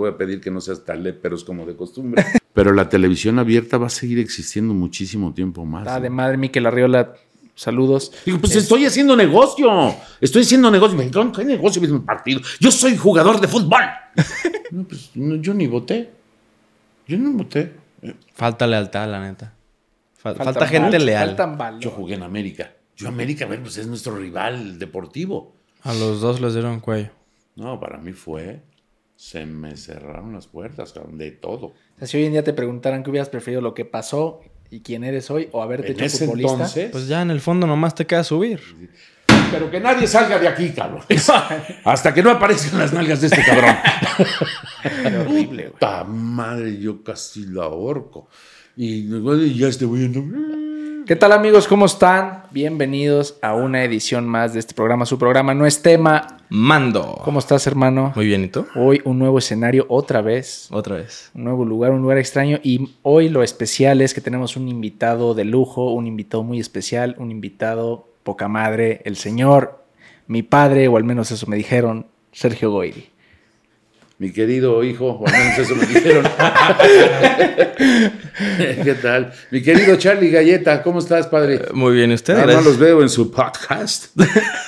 voy a pedir que no seas es como de costumbre. Pero la televisión abierta va a seguir existiendo muchísimo tiempo más. Ah, de madre, Miquel Arriola, saludos. Digo, pues estoy haciendo negocio. Estoy haciendo negocio. ¿Qué negocio es mi partido? Yo soy jugador de fútbol. no, pues yo ni voté. Yo no voté. Falta lealtad, la neta. Falta, gente leal. Yo jugué en América. Yo América, bueno, pues es nuestro rival deportivo. A los dos les dieron cuello. No, para mí fue. Se me cerraron las puertas, de todo. O sea, si hoy en día te preguntaran qué hubieras preferido lo que pasó y quién eres hoy o haberte hecho futbolista. Entonces, pues ya en el fondo nomás te queda subir. Pero que nadie salga de aquí, cabrón. Hasta que no aparezcan las nalgas de este cabrón. horrible, güey. Puta madre, yo casi la ahorco. Y ya estoy viendo. ¿Qué tal amigos? ¿Cómo están? Bienvenidos a una edición más de este programa. Su programa no es tema. Mando. ¿Cómo estás, hermano? Muy bien, ¿y tú? Hoy un nuevo escenario otra vez. Otra vez. Un nuevo lugar, un lugar extraño. Y hoy lo especial es que tenemos un invitado de lujo, un invitado muy especial, un invitado poca madre, el señor, mi padre, o al menos eso me dijeron, Sergio Goiri mi querido hijo, o al menos eso me dijeron. ¿Qué tal? Mi querido Charlie Galleta, ¿cómo estás, padre? Muy bien, ¿usted? no los veo en su podcast.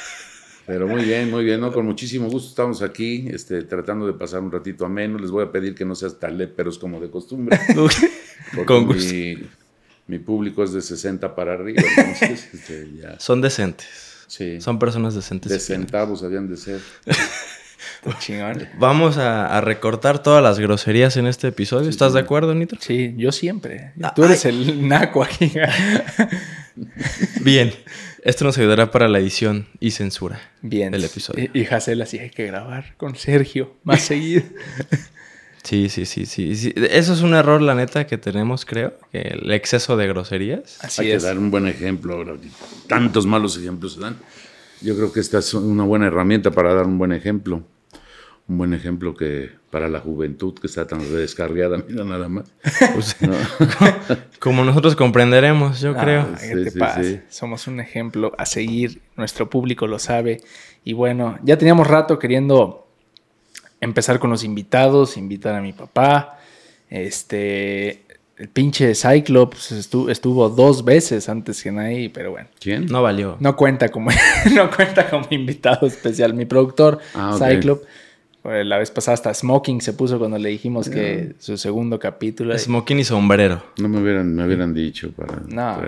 Pero muy bien, muy bien, ¿no? Con muchísimo gusto estamos aquí, este, tratando de pasar un ratito ameno. Les voy a pedir que no seas tan léperos como de costumbre. Con gusto. Mi, público es de 60 para arriba, entonces este, ya. Son decentes. Sí. Son personas decentes. De centavos habían de ser. Vamos a, recortar todas las groserías en este episodio. ¿Estás de acuerdo, Nitro? Sí, yo siempre. Ah, Tú eres el naco aquí. Bien. Esto nos ayudará para la edición y censura Bien. del episodio. Y, y así hay que grabar con Sergio más seguido. Sí, sí, sí, sí, Eso es un error, la neta, que tenemos, creo. el exceso de groserías. Así Hay que dar un buen ejemplo. Tantos malos ejemplos se dan. Yo creo que esta es una buena herramienta para dar un buen ejemplo un buen ejemplo que para la juventud que está tan descargada, mira nada más. Pues, Como nosotros comprenderemos, yo ah, creo. Somos un ejemplo a seguir, nuestro público lo sabe. Y bueno, ya teníamos rato queriendo empezar con los invitados, invitar a mi papá. Este, el pinche Cyclops estuvo, estuvo, dos veces antes que nadie, pero bueno. ¿Quién? No valió. No cuenta como, no cuenta como invitado especial. Mi productor, ah, Cyclops la vez pasada hasta Smoking se puso cuando le dijimos que su segundo capítulo. Smoking y sombrero. No me hubieran, me hubieran dicho para. No.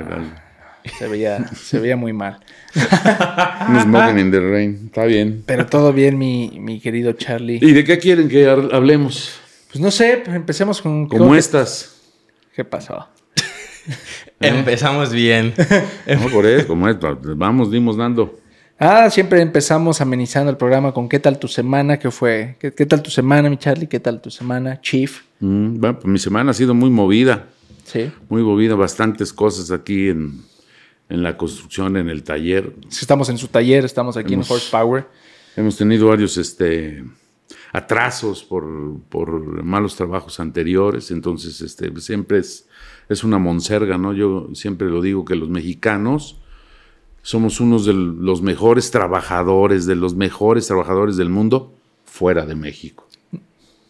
Se veía, se veía muy mal. Un smoking in the rain. Está bien. Pero todo bien, mi, mi querido Charlie. ¿Y de qué quieren que hablemos? Pues no sé, empecemos con. ¿Cómo estás? ¿Qué pasó? Empezamos bien. no, por eso, como es, vamos, dimos dando. Ah, siempre empezamos amenizando el programa con ¿qué tal tu semana? ¿Qué fue? ¿Qué, tal tu semana, mi Charlie? ¿Qué tal tu semana, Chief? Mm, bueno, pues mi semana ha sido muy movida. Sí. Muy movida, bastantes cosas aquí en, la construcción, en el taller. Estamos en su taller, estamos aquí en Horsepower. Hemos tenido varios este, atrasos por, por malos trabajos anteriores, entonces este, siempre es, es una monserga, ¿no? Yo siempre lo digo que los mexicanos somos unos de los mejores trabajadores, de los mejores trabajadores del mundo fuera de México.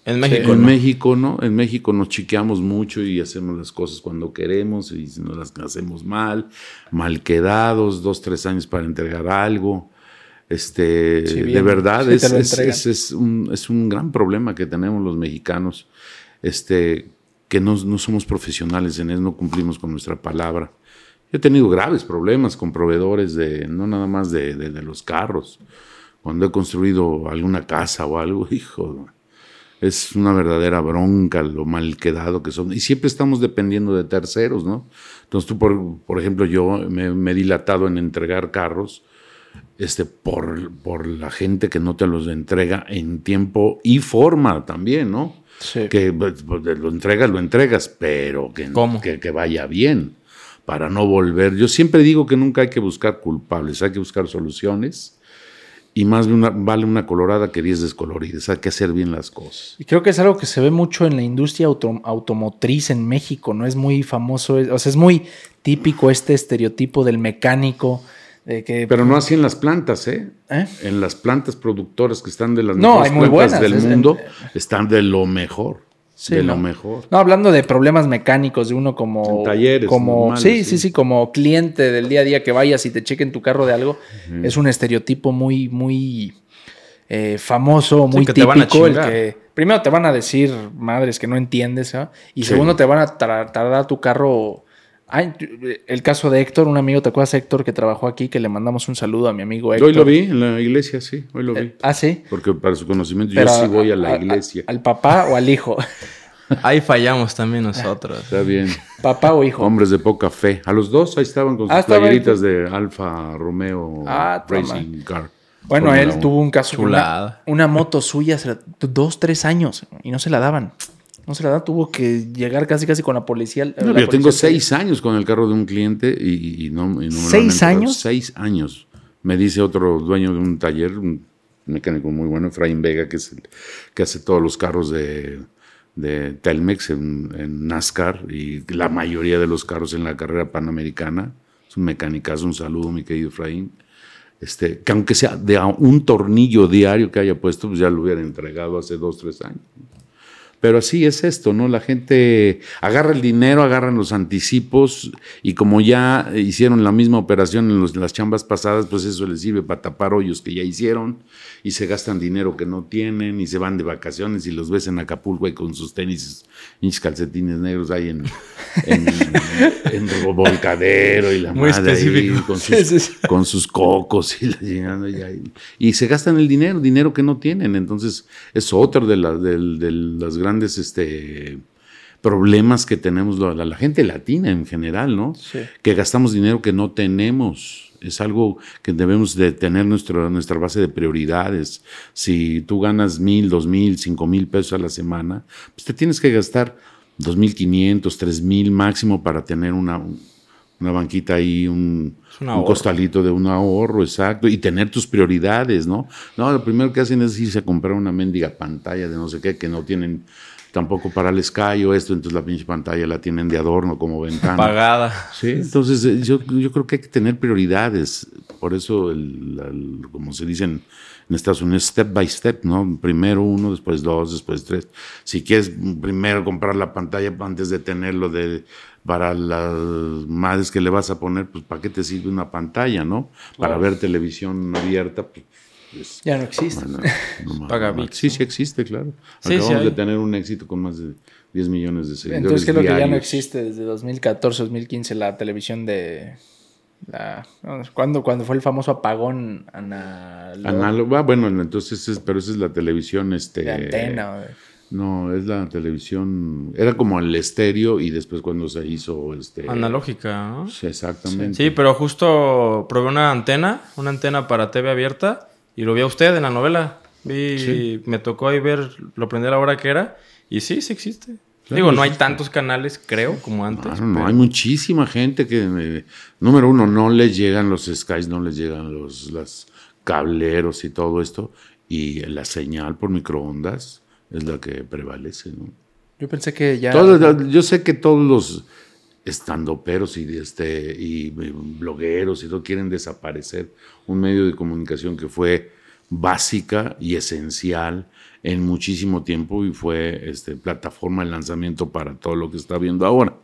En México. en México, ¿no? En México nos chiqueamos mucho y hacemos las cosas cuando queremos y si no las hacemos mal, mal quedados, dos, tres años para entregar algo. Este, de verdad, es, es, un, es, un, gran problema que tenemos los mexicanos, este, que no, no somos profesionales en eso, no cumplimos con nuestra palabra. He tenido graves problemas con proveedores de, no nada más de, los carros. Cuando he construido alguna casa o algo, hijo, es una verdadera bronca lo mal quedado que son. Y siempre estamos dependiendo de terceros, ¿no? Entonces tú, por, por ejemplo, yo me, he dilatado en entregar carros este, por, por la gente que no te los entrega en tiempo y forma también, ¿no? Sí. Que pues, lo entregas, lo entregas, pero que, que, que vaya bien para no volver. Yo siempre digo que nunca hay que buscar culpables, hay que buscar soluciones. Y más vale una colorada que diez descoloridas. Hay que hacer bien las cosas. Y creo que es algo que se ve mucho en la industria automotriz en México. No es muy famoso, o sea, es muy típico este estereotipo del mecánico De que, Pero no así en las plantas, ¿eh? ¿Eh? En las plantas productoras que están de las No, mejores hay muy plantas buenas, del es- mundo, están de lo mejor. Sí, de ¿no? lo mejor. No, hablando de problemas mecánicos de uno como. En talleres Como, normales, sí, sí. sí, sí, como cliente del día a día que vayas y te chequen tu carro de algo. Es un estereotipo muy, muy eh, famoso, muy típico. El que primero te van a decir madres que no entiendes, ¿ah? Y segundo te van a tar- tardar tu carro. Ay, el caso de Héctor, un amigo, ¿te acuerdas Héctor que trabajó aquí? Que le mandamos un saludo a mi amigo Héctor. Hoy lo vi en la iglesia, sí, hoy lo vi. Eh, ah, sí. Porque para su conocimiento Pero yo sí voy a la iglesia. ¿Al papá o al hijo? Ahí fallamos también nosotros. Está bien. ¿Papá o hijo? Hombres de poca fe. A los dos ahí estaban con Ah, sus estaba playeritas de Alfa Romeo Ah, toma. Racing Car. Bueno, él tuvo un caso una, una moto suya, la- dos, tres años, y no se la daban. No se la daban, tuvo que llegar casi casi con la policía. No, la yo policía tengo que- seis años con el carro de un cliente y, y no, y no me lo han ¿Seis años? Seis años. Me dice otro dueño de un taller, un mecánico muy bueno, Efraín Vega, que es el que hace todos los carros de, de Telmex en, en NASCAR y la mayoría de los carros en la carrera panamericana. Es un mecánicazo, un saludo, mi querido Efraín. Este, que aunque sea de a un tornillo diario que haya puesto, pues ya lo hubiera entregado hace dos, tres años. Pero así es esto, ¿no? La gente agarra el dinero, agarran los anticipos y como ya hicieron la misma operación en los- las chambas pasadas, pues eso les sirve para tapar hoyos que ya hicieron y se gastan dinero que no tienen y se van de vacaciones y los ves en Acapulco ahí con sus tenis y calcetines negros ahí en, en, en Volcadero y la Muy madre ahí con sus, sí. con sus cocos y la y, y se gastan el dinero, dinero que no tienen. Entonces, es otro de, la- del- de las grandes este, problemas que tenemos la, la- la gente latina en general, ¿no? Sí. Que gastamos dinero que no tenemos. Es algo que debemos de tener nuestro, nuestra base de prioridades. Si tú ganas mil, dos mil, cinco mil pesos a la semana, pues te tienes que gastar dos mil quinientos, tres mil máximo para tener una, una banquita ahí, un, un costalito de un ahorro, exacto, y tener tus prioridades, ¿no? No, lo primero que hacen es irse a comprar una mendiga pantalla de no sé qué, que no tienen tampoco para el Sky o esto, entonces la pinche pantalla la tienen de adorno como ventana. Pagada. Sí, entonces eh, yo, yo creo que hay que tener prioridades. Por eso, el, el- como se dice en, Estados Unidos, step by step, ¿no? Primero uno, después dos, después tres. Si quieres primero comprar la pantalla antes de tenerlo de, para las madres que le vas a poner, pues ¿para qué te sirve una pantalla, no? Para ver televisión abierta, pues... es- Ya no existe. bueno, no más, Paga no Sí, sí existe, claro. Sí, Acabamos de tener un éxito con más de 10 millones de seguidores Entonces, ¿qué es lo que ya no existe desde 2014, 2015? La televisión de. La, ¿cuándo, cuando fue el famoso apagón análogo? Análogo, ah, bueno, entonces, es- pero esa es la televisión, este... de antena. de- No, es la televisión, era como el estéreo y después cuando se hizo, este... Analógica, ¿no? Sí, exactamente. Sí, pero justo probé una antena, una antena para TV abierta, y lo vi a usted en la novela. Vi, Sí. me tocó ahí ver, lo aprendí a la hora que era, y sí, sí existe. Claro, Digo, no hay tantos canales, creo, como antes. Claro, no, pero- hay muchísima gente que, eh, número uno, no les llegan los skies, no les llegan los las cableros y todo esto, y la señal por microondas es la que prevalece, ¿no? Yo pensé que ya. Todos- yo sé que todos los estandoperos y, este, y blogueros y todo quieren desaparecer un medio de comunicación que fue básica y esencial en muchísimo tiempo y fue este, plataforma de lanzamiento para todo lo que está viendo ahora.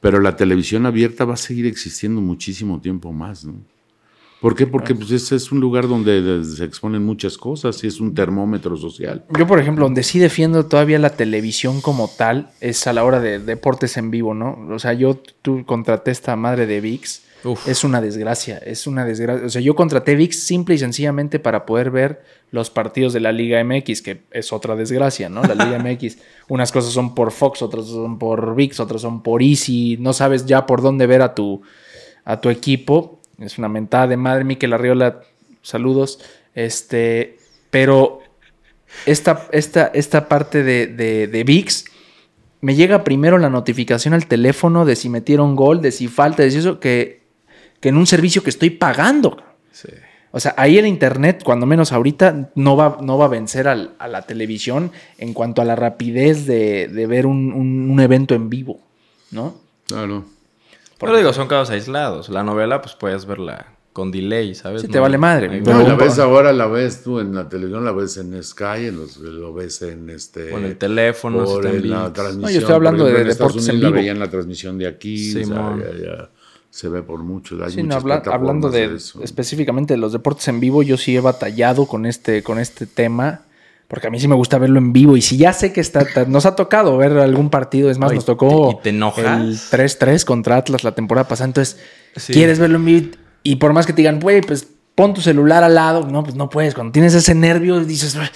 Pero la televisión abierta va a seguir existiendo muchísimo tiempo más, ¿no? ¿Por qué? Porque pues, ese es un lugar donde se exponen muchas cosas y es un termómetro social. Yo, por ejemplo, donde sí defiendo todavía la televisión como tal es a la hora de deportes en vivo, ¿no? O sea, yo tú contraté esta madre de VIX. Uf. Es una desgracia, es una desgracia. O sea, yo contraté VIX simple y sencillamente para poder ver los partidos de la Liga MX, que es otra desgracia, ¿no? La Liga MX, unas cosas son por Fox, otras son por VIX, otras son por Easy, no sabes ya por dónde ver a tu, a tu equipo. Es una mentada de madre, Miquel Arriola, saludos. Este, pero esta, esta, esta parte de, de, de VIX me llega primero la notificación al teléfono de si metieron gol, de si falta, de si eso, que, que en un servicio que estoy pagando. Sí. O sea, ahí el internet, cuando menos ahorita, no va, no va a vencer al- a la televisión en cuanto a la rapidez de, de ver un, un- un evento en vivo, ¿no? Claro. Pero digo, son casos aislados. La novela, pues puedes verla con delay, ¿sabes? Sí, te vale madre. Pero No, la ves ahora, la ves tú en la televisión, la ves en Sky, en los- lo ves en este. Con el teléfono, por en en la transmisión. No, yo estoy hablando ejemplo, de en Estados deportes en vivo. La veían la transmisión de aquí. o sea, Simón. ya- ya se ve por mucho. Hay Sí, no, habla- hablando de, plataformas eso. específicamente de los deportes en vivo, yo sí he batallado con este, con este tema, porque a mí sí me gusta verlo en vivo. Y si ya sé que está, ta- nos ha tocado ver algún partido, es más, nos tocó te- te el 3-3 contra Atlas la temporada pasada. Entonces, Sí. quieres verlo en vivo y por más que te digan, güey, pues pon tu celular al lado, no, pues no puedes. Cuando tienes ese nervio, dices, "Ay,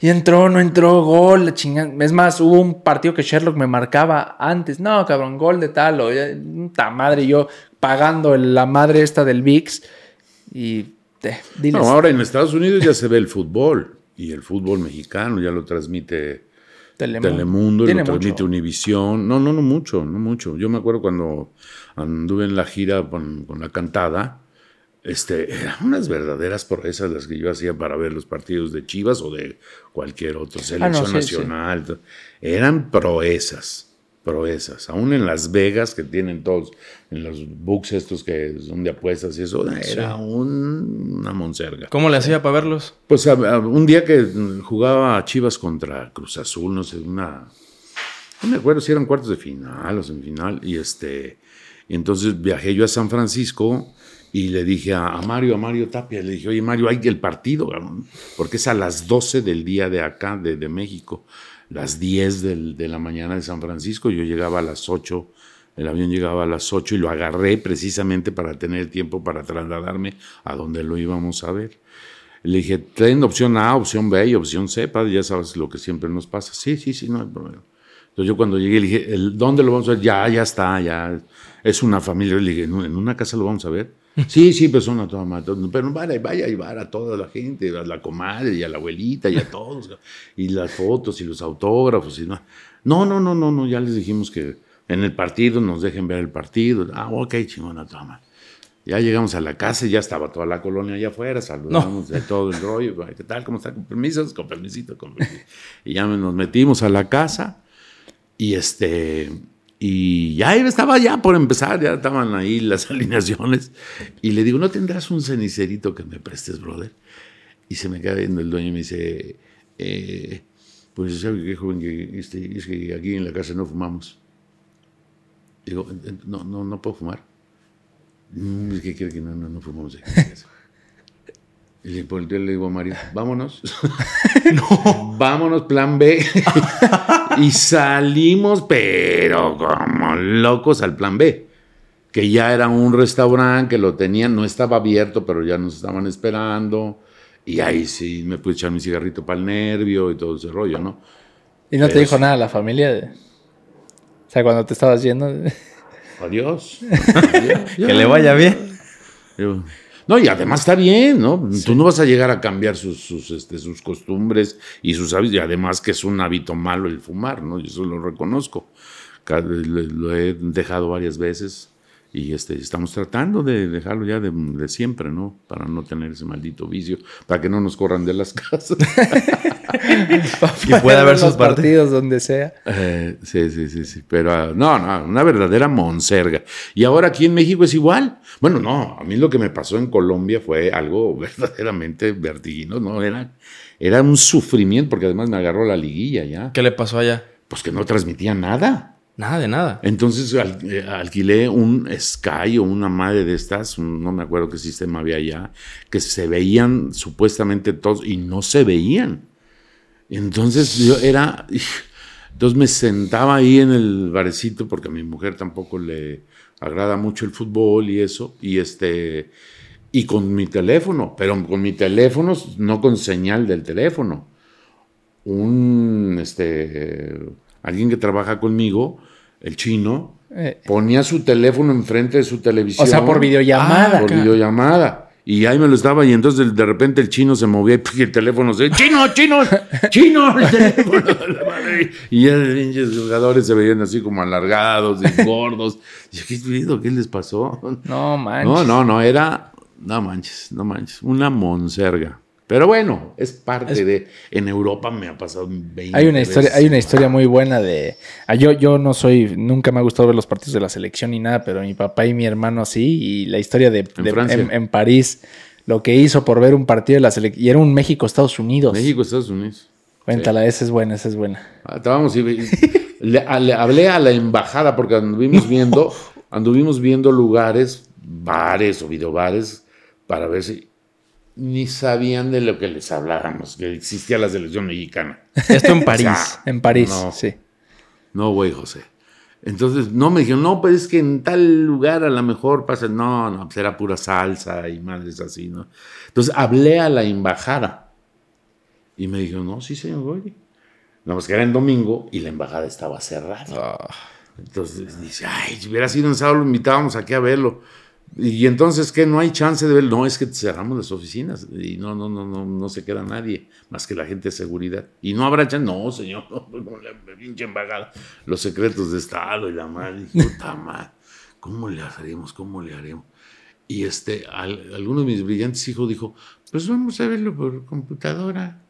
y entró, no entró, gol, la chingada. Es más, hubo un partido que Sherlock me marcaba antes, no, cabrón, gol de tal, o ya, puta madre, yo pagando el- la madre esta del VIX y eh, diles. No, ahora en Estados Unidos ya se ve el fútbol. Y el fútbol mexicano ya lo transmite Telemundo, Telemundo, y lo transmite. Univisión. No, no, no mucho, no mucho. Yo me acuerdo cuando anduve en la gira con, con la cantada, este, eran unas verdaderas proezas las que yo hacía para ver los partidos de Chivas o de cualquier otro, selección Ah, sí, nacional. Eran proezas, proezas. Aún en Las Vegas, que tienen todos, en los books estos que son de apuestas y eso, era un- una monserga. ¿Cómo le hacía para verlos? Pues a- a- un día que jugaba Chivas contra Cruz Azul, no sé, una. No me acuerdo si eran cuartos de final o semifinal. Y este. Y entonces viajé yo a San Francisco y le dije a, a Mario, a Mario Tapia, le dije, oye Mario, hay el partido, cabrón", porque es a las 12 del día de acá, de, de México, las 10 del- de la mañana de San Francisco. Yo llegaba a las 8, el avión llegaba a las 8 y lo agarré precisamente para tener tiempo para trasladarme a donde lo íbamos a ver. Le dije, ten opción A, opción B y opción C, padre, ya sabes lo que siempre nos pasa. Sí, sí, sí, no hay problema. Entonces yo cuando llegué le dije, "¿El- ¿dónde lo vamos a ver? Ya, ya está, ya. Es una familia. Le dije, "¿En- ¿en una casa lo vamos a ver? Sí, sí, pues una toda madre. Pero vaya, vaya a llevar a toda la gente, a la comadre y a la abuelita y a todos. y las fotos y los autógrafos. Y no. no, no, no, no, no, ya les dijimos que en el partido nos dejen ver el partido. Ah, ok, chingona, toda madre. Ya llegamos a la casa y ya estaba toda la colonia allá afuera, saludamos de todo el rollo. ¿Qué tal? ¿Cómo está? Con permisos, con permisito, con permisito. Y ya nos metimos a la casa y este y ya estaba ya por empezar, ya estaban ahí las alineaciones. Y le digo, ¿no tendrás un cenicerito que me prestes, brother? Y se me queda viendo el dueño y me dice, eh, pues sabe qué joven que este, es que aquí en la casa no fumamos. Digo, no, no, no puedo fumar. Mm, ¿Qué quiere que no, no, no fumamos aquí en la casa? Y le, le digo a Mario, vámonos. Vámonos, plan B. y salimos, pero como locos al plan B. Que ya era un restaurante, que lo tenían, no estaba abierto, pero ya nos estaban esperando. Y ahí sí me pude echar mi cigarrito para el nervio y todo ese rollo, ¿no? Y no te dijo sí. nada la familia. de- O sea, cuando te estabas yendo. Adiós. Que le vaya bien. Digo, No, y además está bien, ¿no? Tú no vas a llegar a cambiar sus, sus, este, sus costumbres y sus hábitos, y además que es un hábito malo el fumar, ¿no? Yo eso lo reconozco. Lo he dejado varias veces y este, estamos tratando de dejarlo ya de, de siempre, ¿no? Para no tener ese maldito vicio, para que no nos corran de las casas. Que pueda haber los sus partidos donde sea. Eh, sí, sí, sí, sí. Pero ah, no, no, una verdadera monserga. Y ahora aquí en México es igual. Bueno, no, a mí lo que me pasó en Colombia fue algo verdaderamente vertiginoso, ¿no? Era, era un sufrimiento, porque además me agarró la liguilla ya. ¿Qué le pasó allá? Pues que no transmitía nada. Nada de nada. Entonces eh, alquilé un Sky o una madre de estas, no me acuerdo qué sistema había allá, que se veían supuestamente todos y no se veían. Entonces yo era, entonces me sentaba ahí en el barecito porque a mi mujer tampoco le agrada mucho el fútbol y eso, y este, y con mi teléfono, pero con mi teléfono, no con señal del teléfono. Un, este, alguien que trabaja conmigo, el chino, Eh, ponía su teléfono enfrente de su televisión. o sea, por videollamada. Por videollamada. Y ahí me lo estaba, y entonces de repente el chino se movía y el teléfono se. ¡Chino, chino! ¡Chino! El teléfono! La madre. y ya los jugadores se veían así como alargados y gordos. Y ¿qué? ¿Qué les pasó? No manches. No, no, no, era. No manches, no manches. Una monserga. Pero bueno, es parte de. En Europa me ha pasado 20 Hay una historia, veces. hay una historia muy buena de. ah, yo, yo no soy, nunca me ha gustado ver los partidos de la selección ni nada, pero mi papá y mi hermano sí. Y la historia de, En de- Francia. en, en París, lo que hizo por ver un partido de la selección. Y era un México-Estados Unidos. México, Estados Unidos. Cuéntala, esa es buena, esa es buena. Ah, Estábamos y, y- le, a- le hablé a la embajada porque anduvimos viendo, anduvimos viendo lugares, bares o videobares para ver si ni sabían de lo que les hablábamos, que existía la selección mexicana. Esto en París. sea, En París, No. sí. No, güey, José. Entonces, no me dijeron, no, pues es que en tal lugar a lo mejor pasa. No, no, pues era pura salsa y madres así, ¿no? Entonces, hablé a la embajada y me dijeron, no, sí, señor, voy. No, pues que era en domingo y la embajada estaba cerrada. Ah, Entonces dice, ay, si hubiera sido en sábado, lo invitábamos aquí a verlo. Y entonces, ¿qué? No hay chance de verlo. No, es que cerramos las oficinas y no, no, no, no, no se queda nadie más que la gente de seguridad. Y no habrá chance. No, señor, no, la pinche embajada. Los secretos de Estado y la madre. Puta madre, ¿cómo le haremos? ¿Cómo le haremos? Y este, al- alguno de mis brillantes hijos dijo, pues vamos a verlo por computadora.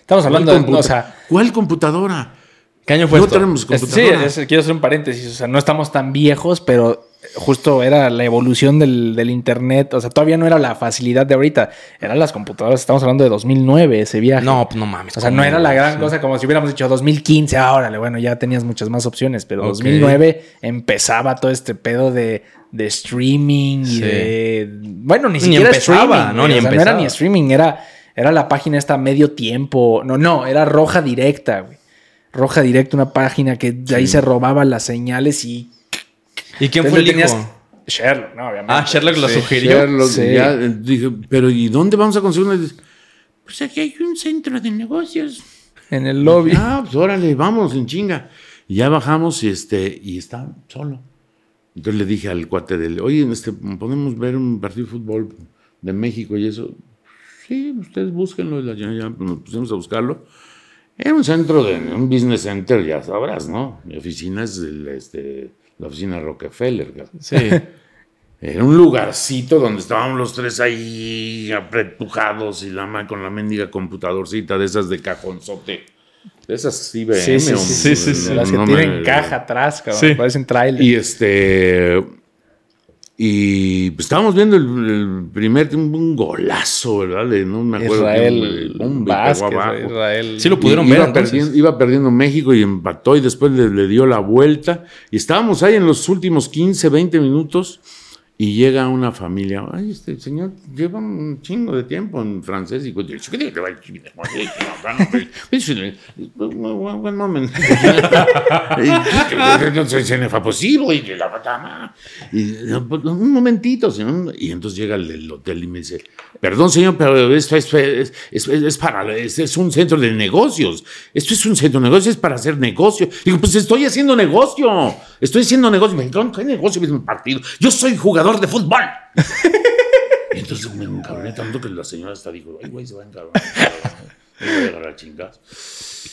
Estamos hablando de. ¿Cuál O sea, ¿Cuál computadora? ¿Qué año fue no esto? tenemos sí, computadora. es- quiero hacer un paréntesis. O sea, no estamos tan viejos, pero justo era la evolución del, del Internet. O sea, todavía no era la facilidad de ahorita. Eran las computadoras. Estamos hablando de 2009, ese viaje. No, pues no mames. O sea, no era la gran Sí. cosa como si hubiéramos dicho 2015, ahora, bueno, ya tenías muchas más opciones, pero Ok. 2009 empezaba todo este pedo de, de streaming y Sí. de... Bueno, ni Ni siquiera empezaba, streaming, ¿no? Ni o sea, no era empezaba. ni streaming, era, era la página esta medio tiempo. No, no, era Roja Directa, güey. Roja Directa, una página que de ahí se robaban las señales y... ¿Y quién fue el Entonces hijo? tenías- Sherlock, no, obviamente. Ah, Sherlock lo Sí. sugirió. Sherlock, Sí. ya, eh, dije, pero ¿y dónde vamos a conseguir una? Pues aquí hay un centro de negocios. En el lobby. Ah, pues órale, vamos, en chinga. Y ya bajamos y este, y está solo. Entonces le dije al cuate del, oye, este, podemos ver un partido de fútbol de México y eso. Sí, ustedes búsquenlo. Y Ya, ya nos pusimos a buscarlo. Era un centro de, un business center, ya sabrás, ¿no? Mi oficina es el, este, la oficina Rockefeller. Sí. Era un lugarcito donde estábamos los tres ahí apretujados y la con la mendiga computadorcita de esas de cajonzote. De esas IBM. Sí, sí, sí, sí, sí, sí. Las que no tienen me- caja atrás, cabrón. Sí. Parecen trailer. Y este. Y pues, estábamos viendo el, el primer tiempo, un golazo, ¿verdad? De, no me acuerdo. Israel quién, Vázquez. Israel. Sí lo pudieron Y ver iba perdiendo, iba perdiendo México y empató y después le, le dio la vuelta. Y estábamos ahí en los últimos 15, 20 minutos y llega una familia. Ay, este señor lleva un chingo de tiempo en francés. Y pues, One moment. Se me fue posible. Y la patama. Un momentito, señor. Y entonces llega el hotel y me dice, perdón, señor, pero esto es, es, es, para, es, un centro de negocios. Esto es un centro de negocios, es para hacer negocio. Digo, pues estoy haciendo negocio. Estoy haciendo negocio. Me dijeron, ¿qué negocio un partido? Yo soy jugador de fútbol. y entonces me encabroné tanto que la señora hasta dijo, ay, güey, se va a encabronar. Me voy a agarrar chingas.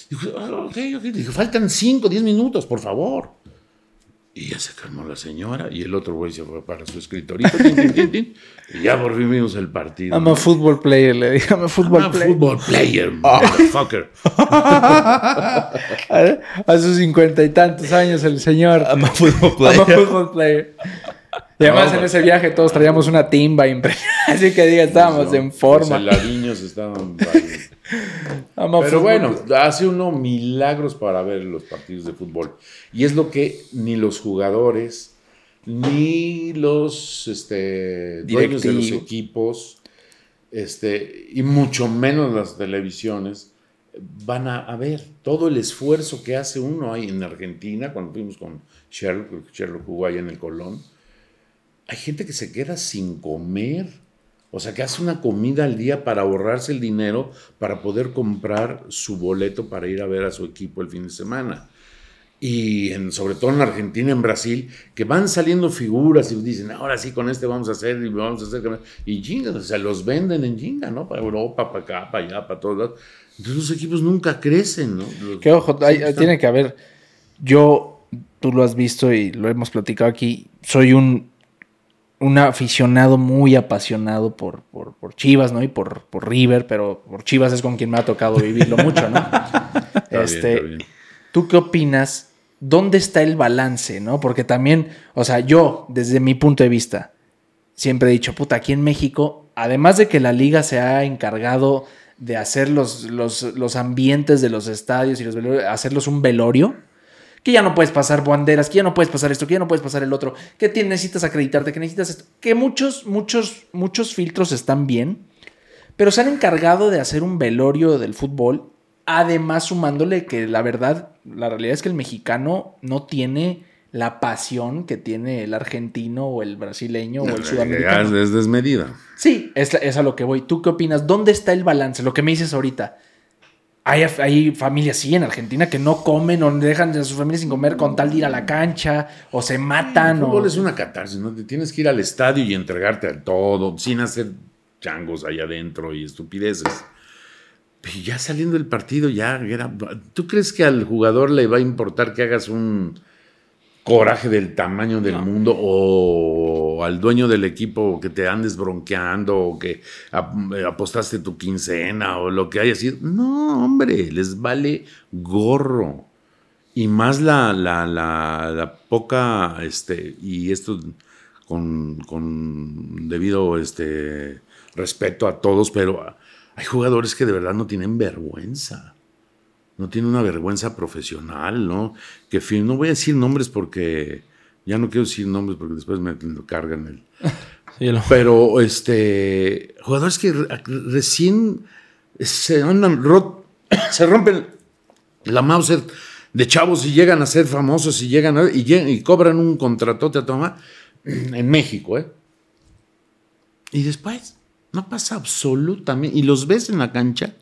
Dijo, "Ah, ok, ok. Dije, faltan 5, 10 minutos, por favor. Y ya se calmó la señora y el otro güey se fue para su escritorito. tin, tin, tin, tin, y ya por fin vimos el partido. I'm a football player, le dije, I'm a football I'm a player. football player, motherfucker. A sus cincuenta y tantos años el señor. I'm a football I'm a player. football player. Y además No, en ese viaje todos traíamos una timba impresionante. Así que diga, estábamos en forma. Los heladiños estaban Pero bueno, hace uno milagros para ver los partidos de fútbol. Y es lo que ni los jugadores, ni los este, dueños de los equipos, este, y mucho menos las televisiones, van a, a ver todo el esfuerzo que hace uno ahí en Argentina, cuando fuimos con Sherlock, porque Sherlock jugó allá en el Colón. Hay gente que se queda sin comer. O sea, que hace una comida al día para ahorrarse el dinero para poder comprar su boleto para ir a ver a su equipo el fin de semana. Y en- sobre todo en Argentina, en Brasil, que van saliendo figuras y dicen, ahora sí, con este vamos a hacer y vamos a hacer. Y jinga, o sea, los venden en jinga, ¿no? Para Europa, para acá, para allá, para todos lados. Entonces los equipos nunca crecen, ¿no? Los- Que ojo, hay- tiene que haber. Yo, tú lo has visto y lo hemos platicado aquí. Soy un, un aficionado muy apasionado por, por, por Chivas, ¿no? Y por, por, River, pero por Chivas es con quien me ha tocado vivirlo mucho, ¿no? este, ¿Tú qué opinas? ¿Dónde está el balance, no? Porque también, o sea, yo, desde mi punto de vista, siempre he dicho, puta, aquí en México, además de que la liga se ha encargado de hacer los, los, los ambientes de los estadios y los hacerlos un velorio, que ya no puedes pasar banderas, que ya no puedes pasar esto, que ya no puedes pasar el otro, que necesitas acreditarte, que necesitas esto, que muchos, muchos, muchos filtros están bien, pero se han encargado de hacer un velorio del fútbol, además sumándole que la verdad, la realidad es que el mexicano no tiene la pasión que tiene el argentino o el brasileño o el sudamericano. Es desmedida. Sí, es, es a lo que voy. ¿Tú qué opinas? ¿Dónde está el balance? Lo que me dices ahorita hay, familias, sí, en Argentina que no comen o dejan a sus familias sin comer con tal de ir a la cancha o se matan. El fútbol o... es una catarsis, ¿no? Tienes que ir al estadio y entregarte a todo sin hacer changos allá adentro y estupideces. Pero ya saliendo del partido, ya era. ¿Tú crees que al jugador le va a importar que hagas un coraje del tamaño del mundo o al dueño del equipo que te andes bronqueando o que apostaste tu quincena o lo que haya sido. No, hombre, les vale gorro. Y más la, la, la, poca, este, y esto con, con, debido este, respeto a todos, pero hay jugadores que de verdad no tienen vergüenza no tiene una vergüenza profesional, ¿no? Que fin, no voy a decir nombres porque ya no quiero decir nombres porque después me lo cargan el. Pero este jugadores que recién se andan se rompen la mouse de chavos y llegan a ser famosos y llegan y, y cobran un contratote a tomar en México, ¿eh? Y después no pasa absolutamente y los ves en la cancha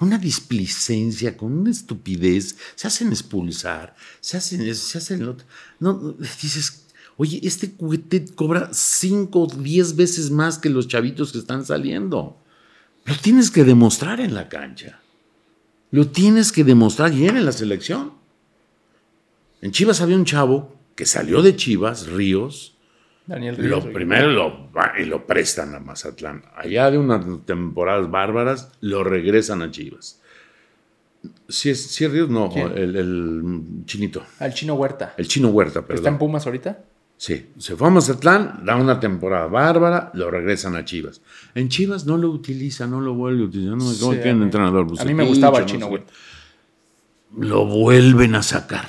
una displicencia, con una estupidez, se hacen expulsar, se hacen se hacen... No, dices, oye, este juguete cobra 5 o 10 veces más que los chavitos que están saliendo. Lo tienes que demostrar en la cancha. Lo tienes que demostrar y en la selección. En Chivas había un chavo que salió de Chivas, Ríos, lo primero lo, y lo prestan a Mazatlán. Allá de unas temporadas bárbaras, lo regresan a Chivas. Si es, si Ríos, no, el, chinito. Al chino Huerta. El chino Huerta, perdón. ¿Está en Pumas ahorita? Sí, se fue a Mazatlán, da una temporada bárbara, lo regresan a Chivas. En Chivas no lo utiliza, no lo vuelve a utilizar. No, sí, entrenador? a mí me gustaba el chino Huerta. Lo vuelven a sacar.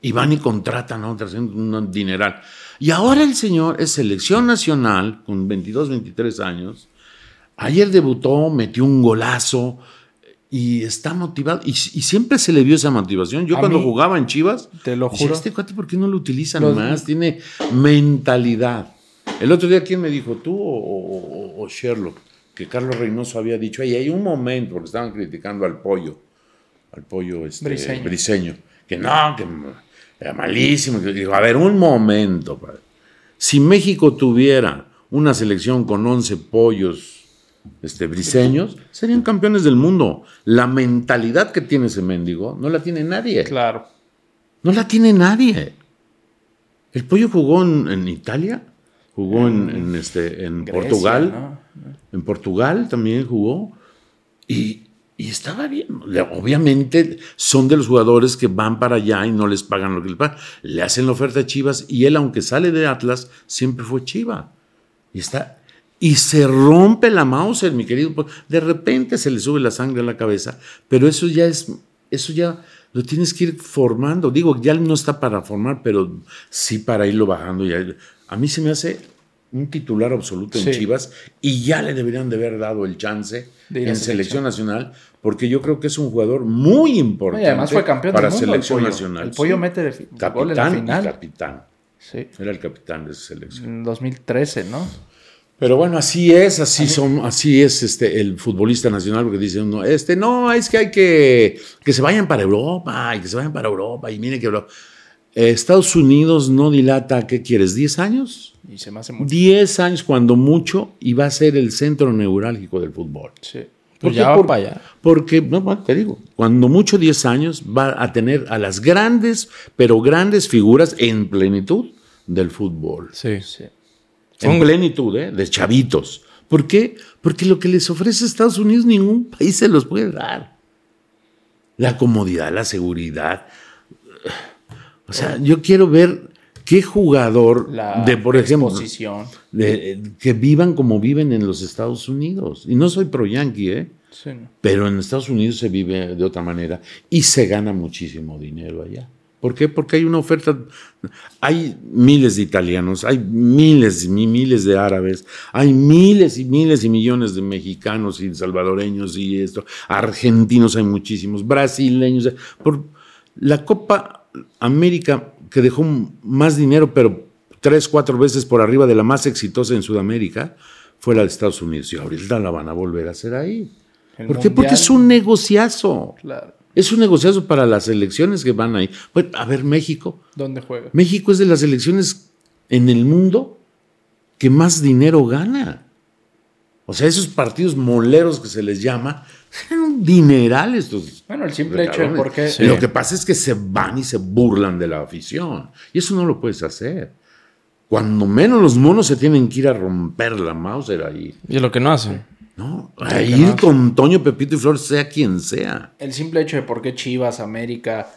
Y van y contratan a otra, un dineral. Y ahora el señor es selección nacional con 22, 23 años. Ayer debutó, metió un golazo y está motivado. Y, siempre se le vio esa motivación. Yo cuando jugaba en Chivas, te lo juro. este cuate, ¿por qué no lo utilizan más? Tiene mentalidad. El otro día, ¿quién me dijo? ¿Tú o, Sherlock? Que Carlos Reynoso había dicho, ahí hay un momento, porque estaban criticando al pollo, al pollo este, briseño. que no, que era malísimo. Dijo, a ver, un momento. Padre. Si México tuviera una selección con 11 pollos este, briseños, serían campeones del mundo. La mentalidad que tiene ese mendigo no la tiene nadie. Claro. No la tiene nadie. El pollo jugó en, Italia, jugó en, este, en Portugal. En Portugal también jugó. Y, y estaba bien. Obviamente son de los jugadores que van para allá y no les pagan lo que les pagan. Le hacen la oferta a Chivas y él, aunque sale de Atlas, siempre fue Chiva. Y está. Y se rompe la mouse, mi querido. De repente se le sube la sangre a la cabeza, pero eso ya es. Eso ya lo tienes que ir formando. Digo, ya no está para formar, pero sí para irlo bajando. A mí se me hace un titular absoluto en Chivas y ya le deberían de haber dado el chance en selección. nacional porque yo creo que es un jugador muy importante. además fue campeón para selección nacional. El pollo mete el capitán en la final. capitán. Sí. Era el capitán de esa selección. En 2013, ¿no? Pero bueno, así es, así son, así es este el futbolista nacional, porque dice uno, este, no, es que hay que que se vayan para Europa, y que se vayan para Europa, y mire que Estados Unidos no dilata, ¿qué quieres? ¿10 años? Y se me hace mucho. 10 años cuando mucho y va a ser el centro neurálgico del fútbol. Sí. Pues ya va para allá. Porque, no, te digo, cuando mucho 10 años va a tener a las grandes, pero grandes figuras en plenitud del fútbol. Sí. sí. En plenitud, ¿eh? De chavitos. ¿Por qué? Porque lo que les ofrece Estados Unidos ningún país se los puede dar. La comodidad, la seguridad. O sea, yo quiero ver qué jugador La de, por ejemplo, de- que vivan como viven en los Estados Unidos. Y no soy pro yankee, ¿eh? Sí, no. Pero en Estados Unidos se vive de otra manera y se gana muchísimo dinero allá. ¿Por qué? Porque hay una oferta. Hay miles de italianos, hay miles y mi- miles de árabes, hay miles y miles y millones de mexicanos y salvadoreños y esto. Argentinos hay muchísimos, brasileños. Por la Copa América que dejó más dinero, pero tres, cuatro veces por arriba de la más exitosa en Sudamérica, fue la de Estados Unidos. Y ahorita la van a volver a hacer ahí. ¿Por qué? Porque es un negociazo. Claro. Es un negociazo para las elecciones que van ahí. Bueno, a ver, México. ¿Dónde juega? México es de las elecciones en el mundo que más dinero gana. O sea, esos partidos moleros que se les llama, son dinerales estos. Bueno, el simple hecho de cabrones. por qué. Sí. Lo que pasa es que se van y se burlan de la afición. Y eso no lo puedes hacer. Cuando menos los monos se tienen que ir a romper la Mauser ahí. Y es lo que no hacen. ¿no? A ir con Toño, Pepito y Flor, sea quien sea. El simple hecho de por qué Chivas, América,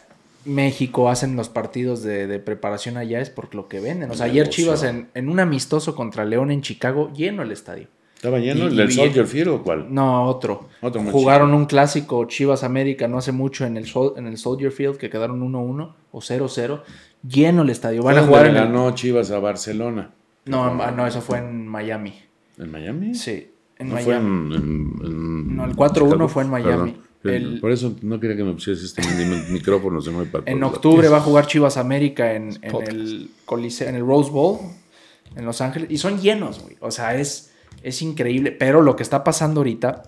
México hacen los partidos de, de preparación allá es por lo que venden. O sea, ayer. Chivas en, en un amistoso contra León en Chicago, lleno el estadio. ¿Estaba lleno el del Soldier Field o cuál? No, otro. Otro Jugaron un clásico Chivas América no hace mucho en el, Sol- en el Soldier Field que quedaron 1-1 o 0-0. Lleno el estadio. Van a jugar en el... ganó Chivas a Barcelona. No, ah, no, eso fue en Miami. ¿En Miami? Sí, en No Miami. fue en, en- en No, el 4-1 Chicago. fue en Miami. El- Por eso no quería que me pusieras este mi- micrófono, se me para En octubre va a jugar Chivas América en, el Coliseo, en el Rose Bowl en Los Ángeles y son llenos, güey. O sea, es, es increíble. Pero lo que está pasando ahorita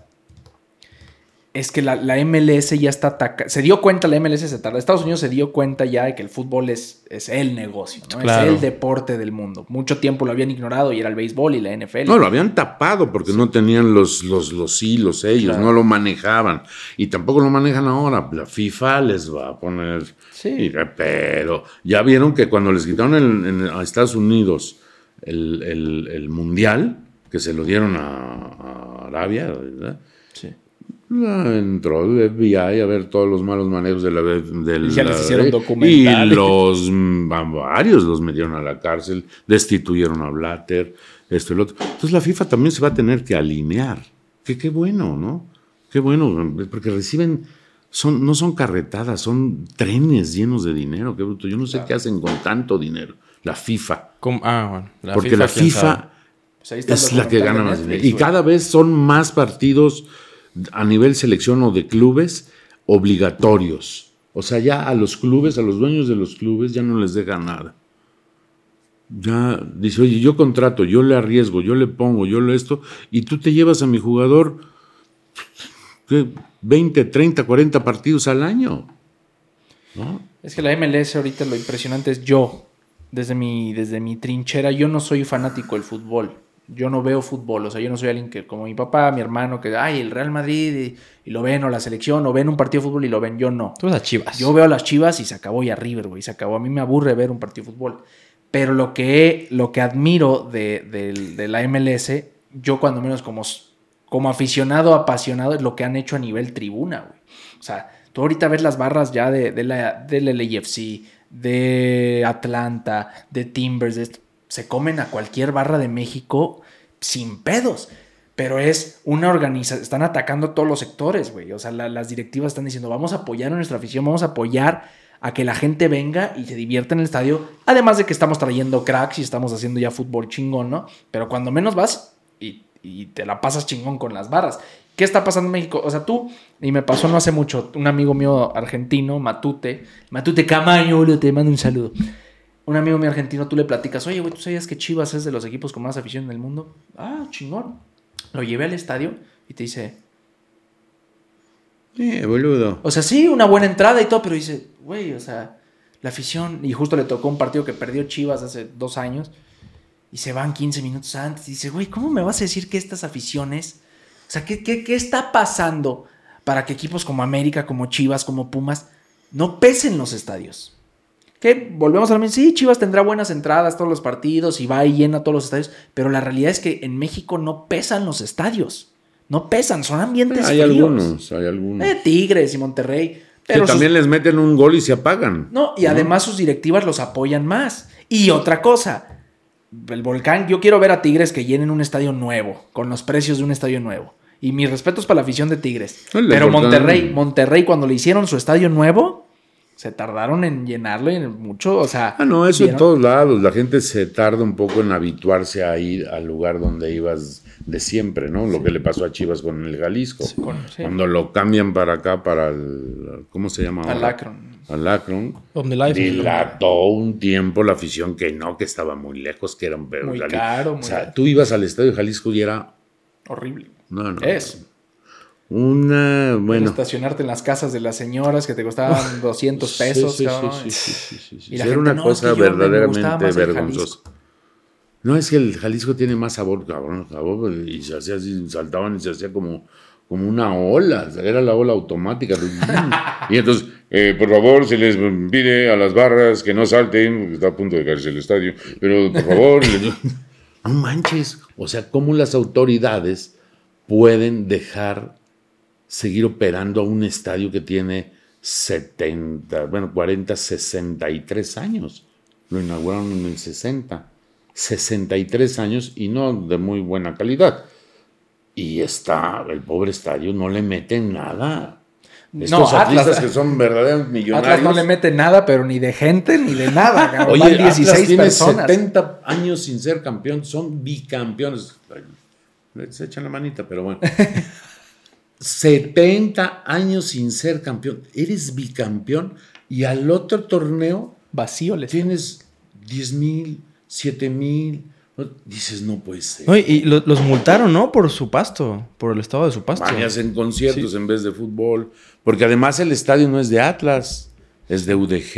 es que la, la MLS ya está atacando. Se dio cuenta, la MLS se tarda. Estados Unidos se dio cuenta ya de que el fútbol es, es el negocio, ¿no? Claro. Es el deporte del mundo. Mucho tiempo lo habían ignorado y era el béisbol y la NFL. No, lo habían tapado porque no tenían los, los, los hilos ellos, Claro. no lo manejaban. Y tampoco lo manejan ahora. La FIFA les va a poner. Sí. Pero ya vieron que cuando les quitaron el- en- a Estados Unidos el, el- el mundial, que se lo dieron a, a Arabia, ¿verdad? Sí. Ah, Entró el FBI a ver todos los malos manejos de la del Y ya les hicieron y documentales. los mm, varios los metieron a la cárcel, destituyeron a Blatter, esto y lo otro. Entonces la FIFA también se va a tener que alinear. Que qué bueno, ¿no? Qué bueno, porque reciben son no son carretadas, son trenes llenos de dinero, qué bruto. Yo no sé qué hacen con tanto dinero. La FIFA, ¿Cómo? Ah, bueno. La porque FIFA, la FIFA es la que gana más dinero. Y cada vez son más partidos a nivel selección o de clubes obligatorios. O sea, ya a los clubes, a los dueños de los clubes, ya no les deja nada. Ya dice, oye, yo contrato, yo le arriesgo, yo le pongo, yo le esto, y tú te llevas a mi jugador ¿qué? 20, 30, 40 partidos al año. ¿No? Es que la MLS ahorita lo impresionante es yo, desde mi, desde mi trinchera, yo no soy fanático del fútbol. Yo no veo fútbol, o sea, yo no soy alguien que, como mi papá, mi hermano, que, ay, el Real Madrid, y, y lo ven, o la selección, o ven un partido de fútbol y lo ven, yo no. Tú a Chivas. Yo veo a las Chivas y se acabó y a River, güey, se acabó. A mí me aburre ver un partido de fútbol. Pero lo que, lo que admiro de, de la MLS, yo cuando menos como, como aficionado, apasionado, es lo que han hecho a nivel tribuna, güey. O sea, tú ahorita ves las barras ya de, de la, del LAFC, de Atlanta, de Timbers, de esto, se comen a cualquier barra de México sin pedos. Pero es una organización, están atacando todos los sectores, güey. O sea, la- las directivas están diciendo, vamos a apoyar a nuestra afición, vamos a apoyar a que la gente venga y se divierta en el estadio. Además de que estamos trayendo cracks y estamos haciendo ya fútbol chingón, ¿no? Pero cuando menos vas y, te la pasas chingón con las barras. ¿Qué está pasando en México? O sea, tú, y me pasó no hace mucho, un amigo mío argentino, Matute, Matute Camaño, te mando un saludo. Un amigo mío argentino, tú le platicas, oye, güey, ¿tú sabías que Chivas es de los equipos con más afición en el mundo? Ah, chingón. Lo llevé al estadio y te dice, Eh, boludo. o sea, sí, una buena entrada y todo, pero dice, güey, o sea, la afición. Y justo le tocó un partido que perdió Chivas hace dos años y se van 15 minutos antes. Y dice, güey, ¿cómo me vas a decir que estas aficiones, o sea, ¿qué, qué, qué está pasando para que equipos como América, como Chivas, como Pumas, no pesen los estadios? Que volvemos a lo mismo. Sí, Chivas tendrá buenas entradas todos los partidos y va y llena todos los estadios. Pero la realidad es que en México no pesan los estadios. No pesan, son ambientes Hay fríos. algunos, hay algunos. Eh, Tigres y Monterrey. Pero que sus- también les meten un gol y se apagan. No, y además sus directivas los apoyan más. Y otra cosa, el volcán, yo quiero ver a Tigres que llenen un estadio nuevo, con los precios de un estadio nuevo. Y mis respetos para la afición de Tigres. Pero Monterrey, Monterrey cuando le hicieron su estadio nuevo, se tardaron en llenarlo y en mucho, o sea... Ah, no, eso en todos lados. La gente se tarda un poco en habituarse a ir al lugar donde ibas de siempre, ¿no? Lo que le pasó a Chivas con el Jalisco. con- sí. Cuando lo cambian para acá, para el. ¿Cómo se llama? Al ahora? Akron. Al Akron. Dilató un tiempo la afición que no, que estaba muy lejos, que era un Muy Jalisco- caro, O sea, caro. tú ibas al estadio de Jalisco y era. Horrible. No, no. Es. Una. Bueno. Estacionarte en las casas de las señoras que te costaban 200 Sí, pesos, sí, sí, cabrón. sí. Y la Era gente, una "No, cosa es que verdaderamente vergonzosa. No, es que el Jalisco tiene más sabor, cabrón. sabor, y se hacía así, saltaban y se hacía como, como una ola. Era la ola automática. y entonces, eh, por favor, se les pide a las barras que no salten, porque está a punto de caerse el estadio. Pero, por favor, les- no manches. O sea, ¿cómo las autoridades pueden dejar seguir operando a un estadio que tiene 70, bueno, 40, 63 años. Lo inauguraron en el 60. 63 años y no de muy buena calidad. Y está, el pobre estadio no le meten nada. Estos No, atletas Atlas- que son verdaderos millonarios. Atlas no le mete nada, pero ni de gente ni de nada. cabrón. Oye, Van Atlas 16 tiene personas. 70 años sin ser campeón, son bicampeones. Se echan la manita, pero bueno. 70 años sin ser campeón. Eres bicampeón y al otro torneo Vacío les tienes 10 mil, 7 mil. Dices, no puede ser. No, y, y lo- los multaron, ¿no? Por su pasto, por el estado de su pasto. Y hacen conciertos en vez de fútbol. Porque además el estadio no es de Atlas, es de UDG,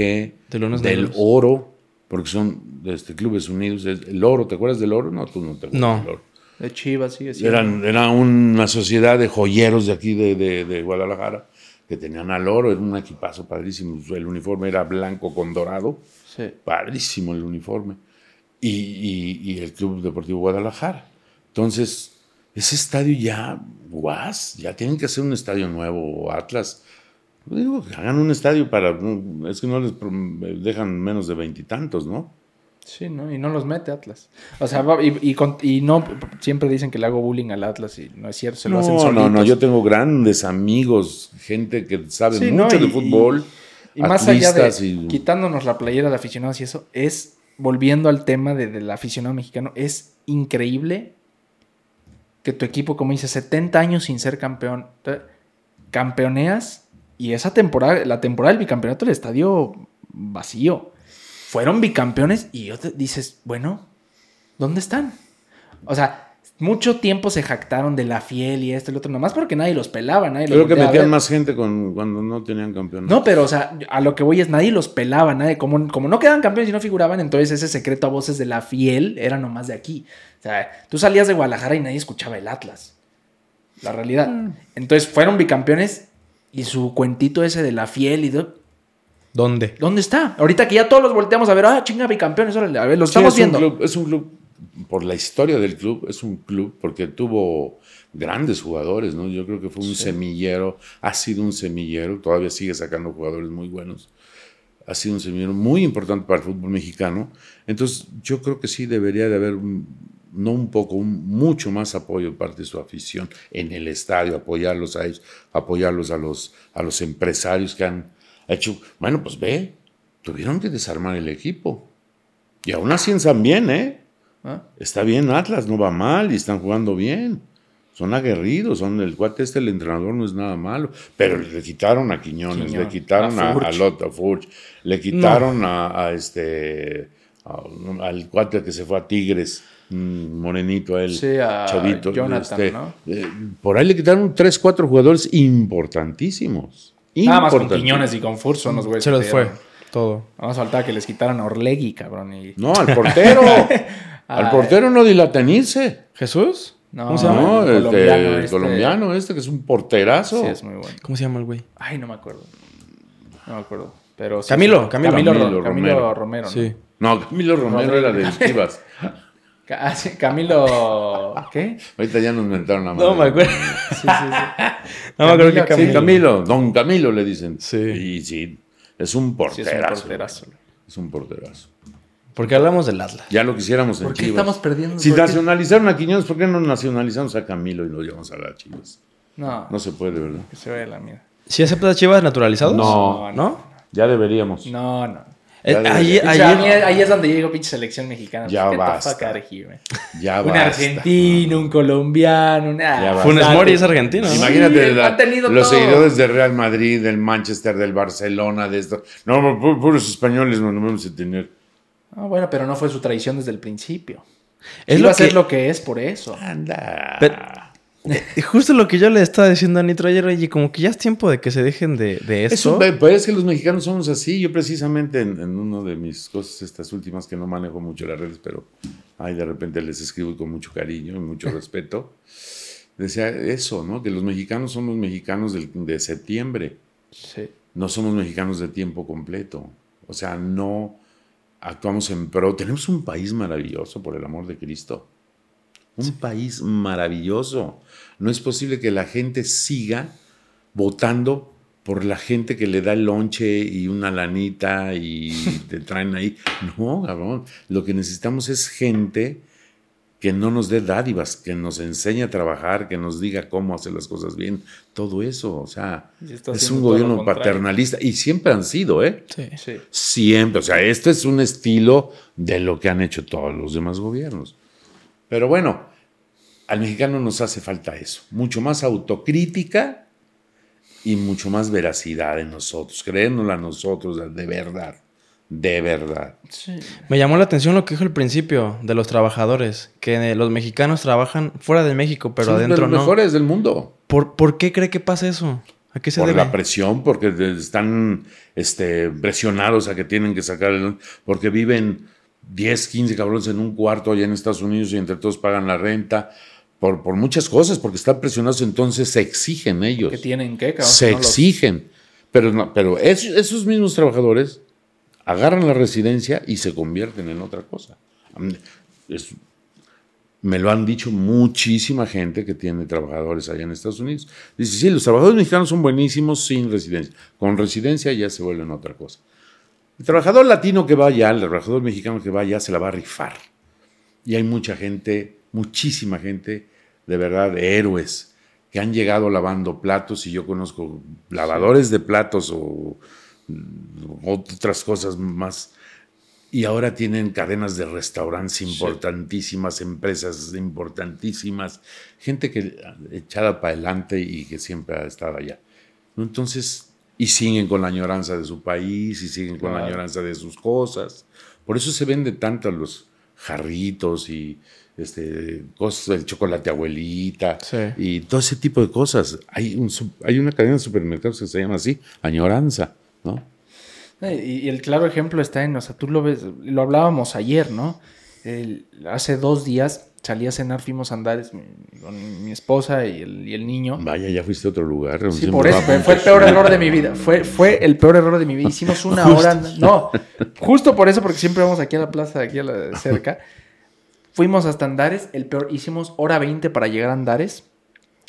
De del. Oro, porque son de este, Clubes Unidos. El Oro, ¿te acuerdas del Oro? No, tú no te acuerdas No. del Oro. De Chivas sigue siendo. Eran, era una sociedad de joyeros de aquí de, de- de Guadalajara que tenían al oro, era un equipazo padrísimo. El uniforme era blanco con dorado, Sí. padrísimo el uniforme. Y, y- y el Club Deportivo Guadalajara. Entonces, ese estadio ya, guas, ya tienen que hacer un estadio nuevo, Atlas. Digo, hagan un estadio para. Es que no les dejan menos de veintitantos, ¿no? Sí, ¿no? Y no los mete Atlas. O sea, y, y con- y no, siempre dicen que le hago bullying al Atlas y no es cierto, se lo hacen No, solitos. no, no, yo tengo grandes amigos, gente que sabe Sí, ¿no? mucho Y- de fútbol. Y más allá de quitándonos la playera de aficionados y eso, es, volviendo al tema de- del aficionado mexicano, es increíble que tu equipo, como dice, 70 años sin ser campeón, te- campeoneas y esa temporada, la temporada del bicampeonato del estadio vacío. Fueron bicampeones y yo te- dices, bueno, ¿dónde están? O sea, mucho tiempo se jactaron de la fiel y esto y lo otro, nomás porque nadie los pelaba, nadie los Creo que volteaba a metían más gente con, cuando no tenían campeonato. No, pero, o sea, a lo que voy es nadie los pelaba, nadie, como, como no quedaban campeones y no figuraban, entonces ese secreto a voces de la fiel era nomás de aquí. O sea, tú salías de Guadalajara y nadie escuchaba el Atlas. La realidad. Mm. Entonces fueron bicampeones y su cuentito ese de la fiel y de- ¿Dónde? ¿Dónde está? Ahorita que ya todos los volteamos a ver, ah, chinga, bicampeones, órale, a ver, Sí, estamos es viendo. Un club, es un club, por la historia del club, es un club porque tuvo grandes jugadores, ¿no? Yo creo que fue un semillero, ha sido un semillero, todavía sigue sacando jugadores muy buenos. Ha sido un semillero muy importante para el fútbol mexicano. Entonces, yo creo que sí debería de haber, un- no un poco, un- mucho más apoyo de parte de su afición en el estadio, apoyarlos a ellos, apoyarlos a los, a los empresarios que han. Bueno, pues ve, tuvieron que desarmar el equipo. Y aún así están bien, ¿eh? ¿Ah? Está bien Atlas, no va mal y están jugando bien. Son aguerridos, son el cuate este, el entrenador no es nada malo. Pero le quitaron a Quiñones, le quitaron a a, Lota Furch, le quitaron a, a este a- al cuate que se fue a Tigres, morenito él, Sí, a chavito. Jonathan, este, ¿no? eh, por ahí le quitaron tres, cuatro jugadores importantísimos. Nada más con. Quiñones y con Furch son los güeyes. Se les fue todo. Nada más faltaba que les quitaran a Orlegui, cabrón. Y... No, al portero. al portero no dilata en irse. ¿Jesús? No, ¿Cómo se llama? No, el el colombiano este. colombiano este que es un porterazo. Sí, es muy bueno. ¿Cómo se llama el güey? Ay, no me acuerdo. No me acuerdo. Pero sí, Camilo. Camilo. Camilo, Camilo Ro- Camilo Romero. Romero. ¿no? Sí. No, Camilo Romero era de Chivas. Ah, sí, Camilo. ¿Qué? Ahorita ya nos inventaron la No me madre. acuerdo. Sí, sí, sí. No me acuerdo que Camilo, Sí, Camilo. Don Camilo le dicen. Sí. Y sí, es un Sí, es un porterazo. porterazo. Es un porterazo. Porque hablamos del Atlas. Ya lo quisiéramos en ¿Por qué Chivas. estamos perdiendo? Si nacionalizaron a Quiñones, ¿por qué no nacionalizamos a Camilo y lo llevamos a las Chivas? No, No se puede, ¿verdad? que se vaya la mierda. ¿Sí aceptas Chivas naturalizados? No. ¿No? Ya deberíamos. No, no. Eh, ahí, debería. O sea, a mí- ayer, ahí es donde yo digo pinche selección mexicana. Ya basta. here. Ya Un basta. argentino, un colombiano, un... Ya basta. Funes. Mori es argentino. ¿no? Imagínate Sí, la- han tenido los todo. seguidores del Real Madrid, del Manchester, del Barcelona, de esto. No, pu- puros españoles no nos vamos a tener. Ah, bueno, pero no fue su tradición desde el principio. Es Iba lo a ser lo que es por eso. Anda. Pero- Justo lo que yo le estaba diciendo a Nitro ayer, oye, como que ya es tiempo de que se dejen de, de Eso, esto. pues es que los mexicanos somos así. Yo precisamente en, en uno de mis cosas, estas últimas que no manejo mucho las redes, pero ay, de repente les escribo con mucho cariño y mucho respeto, decía eso, ¿no? Que los mexicanos somos mexicanos del- de septiembre, Sí. no somos mexicanos de tiempo completo. O sea, no actuamos en pro. Tenemos un país maravilloso, por el amor de Cristo. Un país maravilloso. No es posible que la gente siga votando por la gente que le da el lonche y una lanita y te traen ahí. No, cabrón. Lo que necesitamos es gente que no nos dé dádivas, que nos enseñe a trabajar, que nos diga cómo hacer las cosas bien. Todo eso, o sea, es un gobierno paternalista. Y siempre han sido, ¿eh? Sí. Sí. Siempre. O sea, este es un estilo de lo que han hecho todos los demás gobiernos. Pero bueno, al mexicano nos hace falta eso. Mucho más autocrítica y mucho más veracidad en nosotros. Creérnosla a nosotros de verdad. De verdad. Sí. Me llamó la atención lo que dijo al principio de los trabajadores, que los mexicanos trabajan fuera de México, pero de adentro los no. mejores del mundo. ¿Por, por qué cree que pasa eso? ¿A qué se Por debe? la presión, porque de- están este, presionados a que tienen que sacar el... Porque viven 10, 15 cabrones en un cuarto allá en Estados Unidos y entre todos pagan la renta. Por, por muchas cosas, porque están presionados, entonces se exigen ellos. ¿Qué tienen qué, cabrón? se No los- exigen. Pero, no, pero es- esos mismos trabajadores agarran la residencia y se convierten en otra cosa. Es- me lo han dicho muchísima gente que tiene trabajadores allá en Estados Unidos. Dice, sí, los trabajadores mexicanos son buenísimos sin residencia. Con residencia ya se vuelven otra cosa. El trabajador latino que va allá, el trabajador mexicano que va allá, se la va a rifar. Y hay mucha gente, muchísima gente, de verdad, héroes, que han llegado lavando platos y yo conozco lavadores de platos o mm, otras cosas más. Y ahora tienen cadenas de restaurantes importantísimas, empresas importantísimas, gente que echada para adelante y que siempre ha estado allá. Entonces, y siguen con la añoranza de su país y siguen con la añoranza de sus cosas. Por eso se venden tanto los jarritos y este, cosas, el chocolate abuelita Sí. y todo ese tipo de cosas. Hay, un, su- hay una cadena de supermercados que se llama así, añoranza, ¿no? Eh, Y, y el claro ejemplo está en, o sea, tú lo ves, lo hablábamos ayer, ¿no? El- hace dos días salí a cenar, fuimos a Andares mi- con mi esposa y el, y el niño. Vaya, ya fuiste a otro lugar. Sí, por eso, fue, el peor error de mi vida. Fue, fue el peor error de mi vida. Hicimos una hora. No, justo por eso, porque siempre vamos aquí a la plaza, aquí a la cerca. Fuimos hasta Andares, el peor. Hicimos hora 20 para llegar a Andares.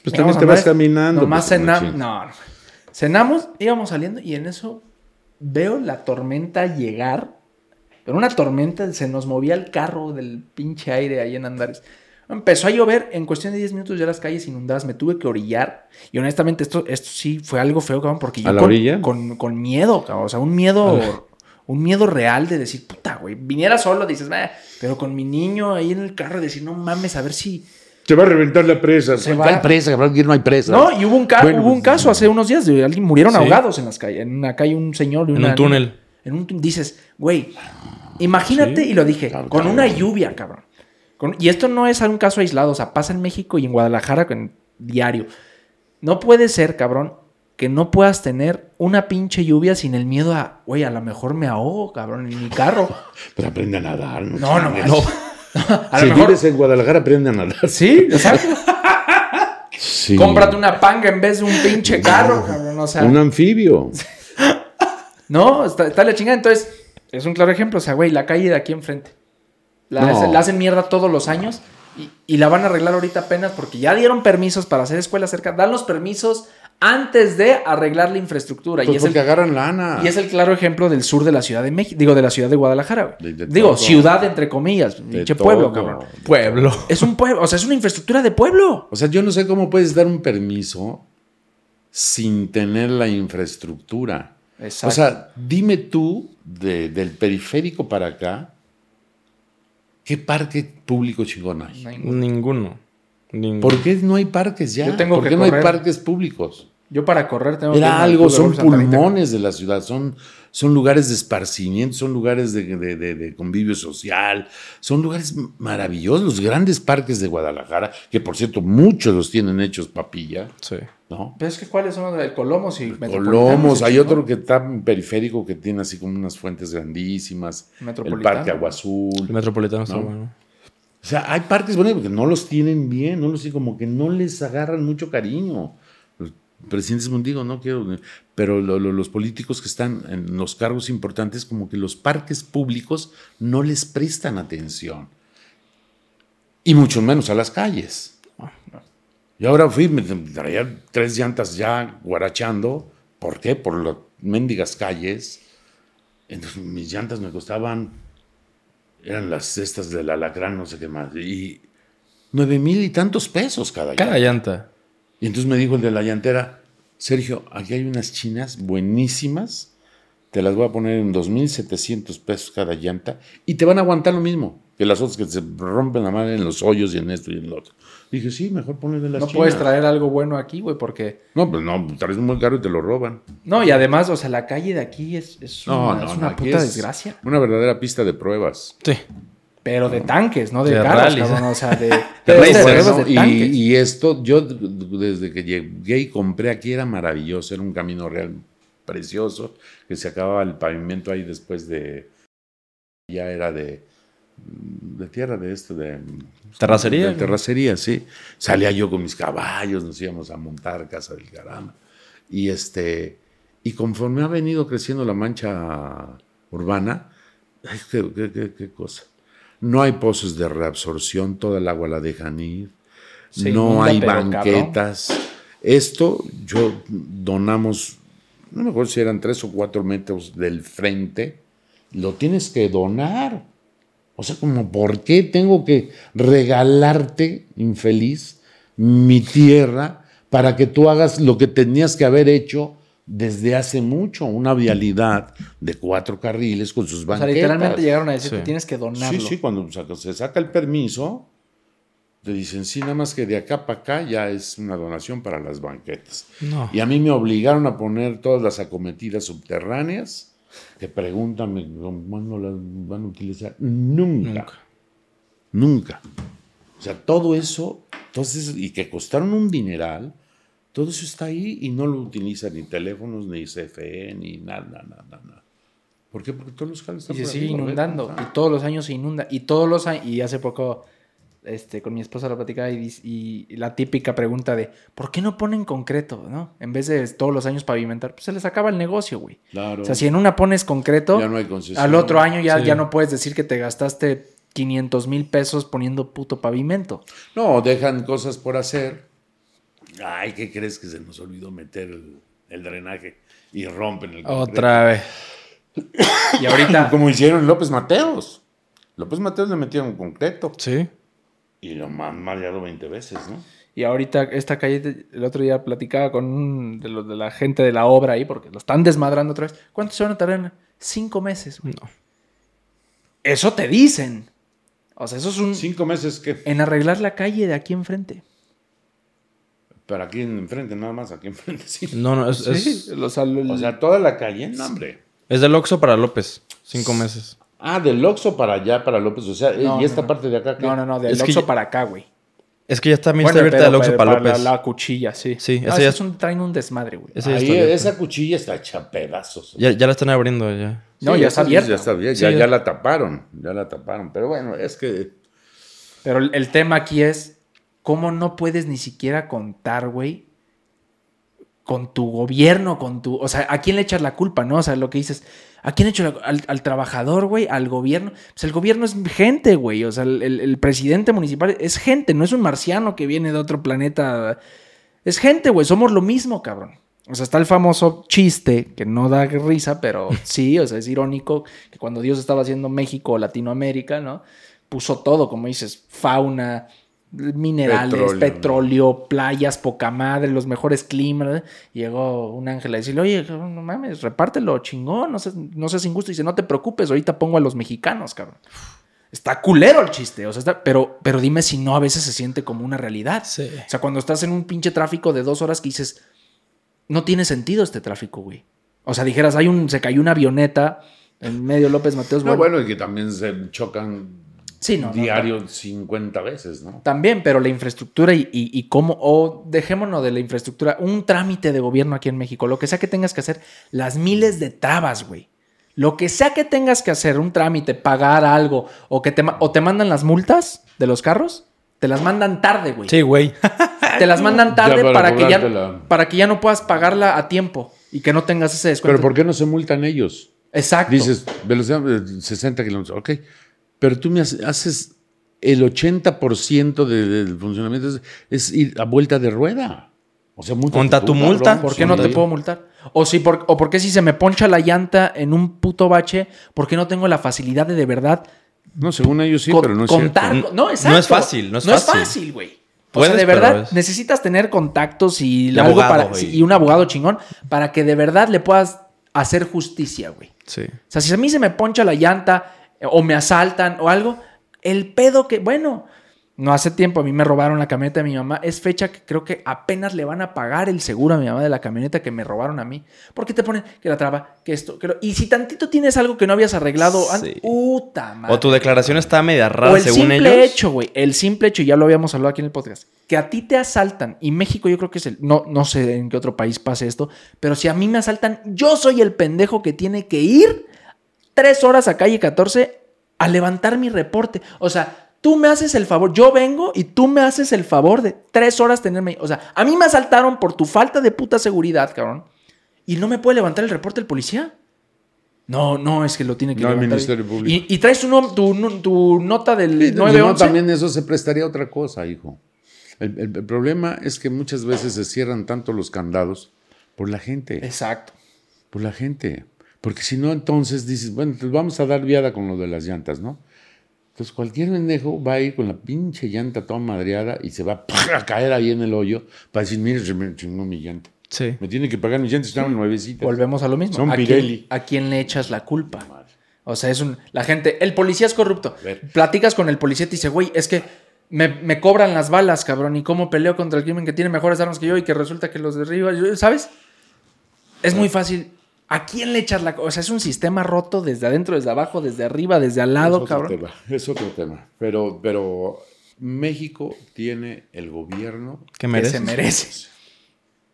Pues también te vas Andares, caminando. Nomás pues, cenamos. No, no. Cenamos, íbamos saliendo y en eso veo la tormenta llegar. Pero una tormenta, se nos movía el carro del pinche aire ahí en Andares. Empezó a llover, en cuestión de 10 minutos ya las calles inundadas, me tuve que orillar. Y honestamente, esto, esto sí fue algo feo, cabrón, porque yo ¿A la con, orilla? Con, con miedo, cabrón. O sea, un miedo, un miedo real de decir, puta, güey. Viniera solo, dices, "Bah", pero con mi niño ahí en el carro, decir, no mames, a ver si. Se va a reventar la presa. Se ¿Cuál va- presa? cabrón? Aquí no hay presa. No, y hubo un, ca- Bueno, hubo un pues, caso hace unos días de alguien murieron Sí. ahogados en las calles. En una calle un señor y En un túnel. En un túnel. Dices, güey, imagínate, Sí. y lo dije, Claro, con claro. una lluvia, cabrón. Con- y esto no es un caso aislado, o sea, pasa en México y en Guadalajara con, diario. No puede ser, cabrón, que no puedas tener una pinche lluvia sin el miedo a, güey, a lo mejor me ahogo, cabrón, en mi carro. Pero aprende a nadar. No, No, no, no. A si lo mejor. vives en Guadalajara, aprende a nadar. Sí, exacto. Sí. Cómprate una panga en vez de un pinche carro, cabrón. O sea, Un anfibio. No, está, está la chingada. Entonces, es un claro ejemplo. O sea, güey, la calle de aquí enfrente. La, No. la hacen mierda todos los años y, y la van a arreglar ahorita apenas porque ya dieron permisos para hacer escuelas cerca. Dan los permisos antes de arreglar la infraestructura. Pues y, es porque el, agarran lana. y es el claro ejemplo del sur de la Ciudad de México. Digo, de la ciudad de Guadalajara, güey. De- de Digo, todo. ciudad entre comillas. Pinche pueblo, todo. cabrón. Pueblo. Es un pueblo, o sea, es una infraestructura de pueblo. O sea, yo no sé cómo puedes dar un permiso sin tener la infraestructura. Exacto. O sea, dime tú, de- del periférico para acá, ¿qué parque público chingón hay? Ninguno. Ninguno. ¿Por qué no hay parques ya? Yo tengo ¿Por que qué no hay parques públicos? Yo para correr tengo que Era al algo, de son pulmones de la ciudad, son, son lugares de esparcimiento, son lugares de, de- de- de convivio social, son lugares maravillosos, los grandes parques de Guadalajara, que por cierto muchos los tienen hechos papilla, Sí. ¿no? Pero es que ¿cuáles son los del Colomos y? Colomos, hay otro que está en periférico que tiene así como unas fuentes grandísimas, el. Parque Agua Azul. El metropolitano está No. bueno. O sea, hay parques bonitos que no los tienen bien, no los como que no les agarran mucho cariño. Presidentes mundigo, no quiero, pero lo- lo- los políticos que están en los cargos importantes, como que los parques públicos no les prestan atención. Y mucho menos a las calles. Y ahora fui, me traía tres llantas ya guarachando. ¿Por qué? Por las mendigas calles. Entonces mis llantas me costaban eran las cestas del alacrán, no sé qué más. Y nueve mil y tantos pesos cada, Cada llanta. llanta. Y entonces me dijo el de la llantera, Sergio, aquí hay unas chinas buenísimas, te las voy a poner en 2.700 pesos cada llanta y te van a aguantar lo mismo que las otras que se rompen la madre en los hoyos y en esto y en lo otro. Dije, sí, mejor ponle de las No chinas. puedes traer algo bueno aquí, güey, porque... No, pues no, traes muy caro y te lo roban. No, y además, o sea, la calle de aquí es, es No, una, no, es no, una aquí puta es desgracia. Una verdadera pista de pruebas. Sí. Pero de tanques, no de, De carros, cabrón. O sea, de, De de racers, y, tanques. y esto, yo desde que llegué y compré aquí era maravilloso, era un camino real precioso, que se acababa el pavimento ahí después de, ya era de, de tierra de esto, de... Terracería, De terracería, sí. Salía yo con mis caballos, nos íbamos a montar a casa del caramba. Y este, y conforme ha venido creciendo la mancha urbana, ay, qué, qué- qué- qué cosa. No hay pozos de reabsorción, toda el agua la dejan ir. No hay banquetas. Esto yo donamos, no me acuerdo si eran tres o cuatro metros del frente, lo tienes que donar. O sea, como, ¿por qué tengo que regalarte, infeliz, mi tierra para que tú hagas lo que tenías que haber hecho desde hace mucho? Una vialidad de cuatro carriles con sus O sea, banquetas. literalmente llegaron a decir Sí. que tienes que donarlo. Sí, sí, cuando se saca el permiso, te dicen, sí, nada más que de acá para acá ya es una donación para las banquetas. No. Y a mí me obligaron a poner todas las acometidas subterráneas que preguntan cuándo las van a utilizar. Nunca. Nunca. Nunca. O sea, todo eso, entonces, y que costaron un dineral, todo eso está ahí y no lo utilizan ni teléfonos, ni CFE, ni nada, nada, nada. nada. ¿Por qué? Porque todos los cables Y están se por sigue arriba, inundando. ¿verdad? Y todos los años se inunda. Y todos los años. Y hace poco, este, con mi esposa la platicaba y, y la típica pregunta de ¿por qué no ponen concreto? ¿No? En vez de todos los años pavimentar, pues se les acaba el negocio, güey. Claro. O sea, si en una pones concreto, Ya no hay al otro año ya, Sí. ya no puedes decir que te gastaste 500 mil pesos poniendo puto pavimento. No, dejan cosas por hacer. Ay, ¿qué crees que se nos olvidó meter el, el drenaje y rompen el concreto? Otra vez. Y ahorita, Como hicieron López Mateos. López Mateos le metieron concreto Sí. y lo han mareado 20 veces, ¿no? y ahorita esta calle, el otro día platicaba con un de los de la gente de la obra ahí, porque lo están desmadrando otra vez. ¿Cuánto se van a tardar? en- Cinco meses, güey. No. Eso te dicen. O sea, eso es un... Cinco meses que... En arreglar la calle de aquí enfrente. Pero aquí enfrente, nada más, aquí enfrente, sí. No, no, es, Sí, es, O sea, toda la calle, no, hombre. es del Oxxo para López. Cinco meses. Ah, del Oxxo para allá, para López. O sea, No, y esta no, parte de acá. ¿qué? No, no, no, del Oxxo ya- para acá, güey. Es que ya también Bueno, está abierta pero- el Oxxo para la- López. La, cuchilla, sí. Sí, No, ese ya- es un, traen un desmadre, güey. Ese ya Ahí, está esa cuchilla está hecha pedazos. Ya, ya la están abriendo ya. No, ya está esa abierta. Ya está Sí, ya, la taparon, ya la taparon. Pero bueno, es que Pero el tema aquí es cómo no puedes ni siquiera contar, güey, con tu gobierno, con tu... O sea, ¿a quién le echas la culpa, no? O sea, lo que dices, ¿a quién le echas la- al, al trabajador, güey? ¿Al gobierno? Pues el gobierno es gente, güey. O sea, el, el- el presidente municipal es gente, no es un marciano que viene de otro planeta. Es gente, güey. Somos lo mismo, cabrón. O sea, está el famoso chiste, que no da risa, pero sí, o sea, es irónico, que cuando Dios estaba haciendo México o Latinoamérica, ¿no? Puso todo, como dices, fauna, minerales, Petróleo. petróleo, playas, poca madre, los mejores climas. Llegó un ángel a decirle, oye, no mames, repártelo, chingón, no seas, no seas injusto. Y dice, no te preocupes, ahorita pongo a los mexicanos, cabrón. Está culero el chiste, o sea, está- pero, pero dime si no a veces se siente como una realidad. Sí. O sea, cuando estás en un pinche tráfico de dos horas que dices, no tiene sentido este tráfico, güey. O sea, dijeras, hay un, se cayó una avioneta en medio de López Mateos. No, bueno, bueno, y que también se chocan Sí, no, no, diario 50 veces, ¿no? También, pero la infraestructura y, y- y cómo, o dejémonos de la infraestructura, un trámite de gobierno aquí en México, lo que sea que tengas que hacer, las miles de trabas, güey. Lo que sea que tengas que hacer, un trámite, pagar algo, o que te, o te mandan las multas de los carros, te las mandan tarde, güey. Sí, güey. Te las mandan tarde Ya para para, que ya, para que ya no puedas pagarla a tiempo y que no tengas ese descuento. Pero ¿por qué no se multan ellos? Exacto. Dices, velocidad de 60 kilómetros, ok. Pero tú me hace- haces el 80% de- del funcionamiento es, es ir a vuelta de rueda. O sea, multa. Monta tu multa. ¿Por qué no te puedo multar? O, si por, o por qué si se me poncha la llanta en un puto bache, ¿por qué no tengo la facilidad de de verdad No, según ellos sí, con- pero no es contar? cierto. No, exacto. es fácil, no es fácil. güey. O sea, de verdad es- necesitas tener contactos y, Y algo abogado, para, y- y un abogado chingón para que de verdad le puedas hacer justicia, güey. Sí. O sea, si a mí se me poncha la llanta o me asaltan o algo, el pedo que, bueno, no hace tiempo a mí me robaron la camioneta de mi mamá. Es fecha que creo que apenas le van a pagar el seguro a mi mamá de la camioneta que me robaron a mí. Porque te ponen que la traba, que esto, que lo... Y si tantito tienes algo que no habías arreglado antes, Sí. puta madre. O tu declaración está media rara O el según simple ellos. hecho, güey. El simple hecho, y ya lo habíamos hablado aquí en el podcast, que a ti te asaltan, y México yo creo que es el. No, no sé en qué otro país pase esto, pero si a mí me asaltan, yo soy el pendejo que tiene que ir tres horas a calle 14 a levantar mi reporte. O sea, tú me haces el favor, yo vengo y tú me haces el favor de tres horas tenerme. O sea, a mí me asaltaron por tu falta de puta seguridad, cabrón. Y no me puede levantar el reporte el policía. No, no, es que lo tiene que No, el levantar. Ministerio Público. Y, y traes tu, no- tu, tu nota del Sí, si 911. no, también eso se prestaría a otra cosa, hijo. El, el- el problema es que muchas veces se cierran tanto los candados por la gente. Exacto. Por la gente. Porque si no, entonces dices, bueno, pues vamos a dar viada con lo de las llantas, ¿no? Entonces cualquier pendejo va a ir con la pinche llanta toda madreada y se va a caer ahí en el hoyo para decir, mire, se me chingó mi llanta. Sí. Me tiene que pagar mis llantas, estaban nuevecitas. Volvemos a lo mismo. Son ¿A Pirelli. quién, ¿A quién le echas la culpa? O sea, es un. La gente. El policía es corrupto. Platicas con el policía y te dice, güey, es que me, me cobran las balas, cabrón. ¿Y cómo peleo contra el crimen que tiene mejores armas que yo y que resulta que los derriba? ¿Sabes? Es muy fácil. ¿A quién le echas la.? O sea, es un sistema roto desde adentro, desde abajo, desde arriba, desde al es lado, otro cabrón. tema, es otro tema. Pero, pero México tiene el gobierno, ¿Qué Que se merece.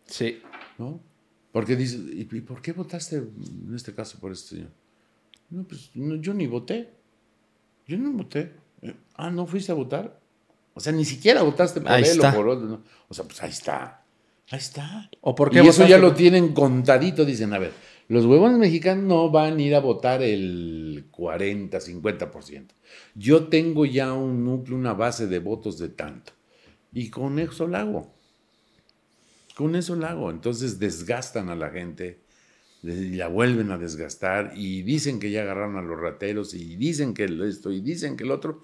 Sí. ¿no? Porque dices, ¿y, y por qué votaste en este caso por este señor? No, pues no, yo ni voté. Yo no voté. Eh, Ah, ¿no fuiste a votar? O sea, ni siquiera votaste por Ahí él está. o por otro. ¿no? O sea, pues ahí está. Ahí está. ¿O por y qué eso votaste? ya lo tienen contadito. Dicen, a ver, los huevones mexicanos no van a ir a votar el 40, 50%. Yo tengo ya un núcleo, una base de votos de tanto. Y con eso lo hago. Con eso lo hago. Entonces desgastan a la gente y la vuelven a desgastar y dicen que ya agarraron a los rateros y dicen que esto y dicen que el otro.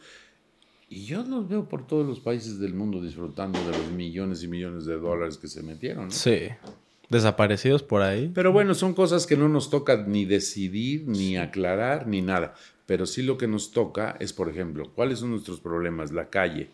Y yo los veo por todos los países del mundo disfrutando de los millones y millones de dólares que se metieron. Sí. Desaparecidos por ahí. Pero bueno, son cosas que no nos toca ni decidir, ni aclarar, ni nada. Pero sí lo que nos toca es, por ejemplo, ¿cuáles son nuestros problemas? La calle.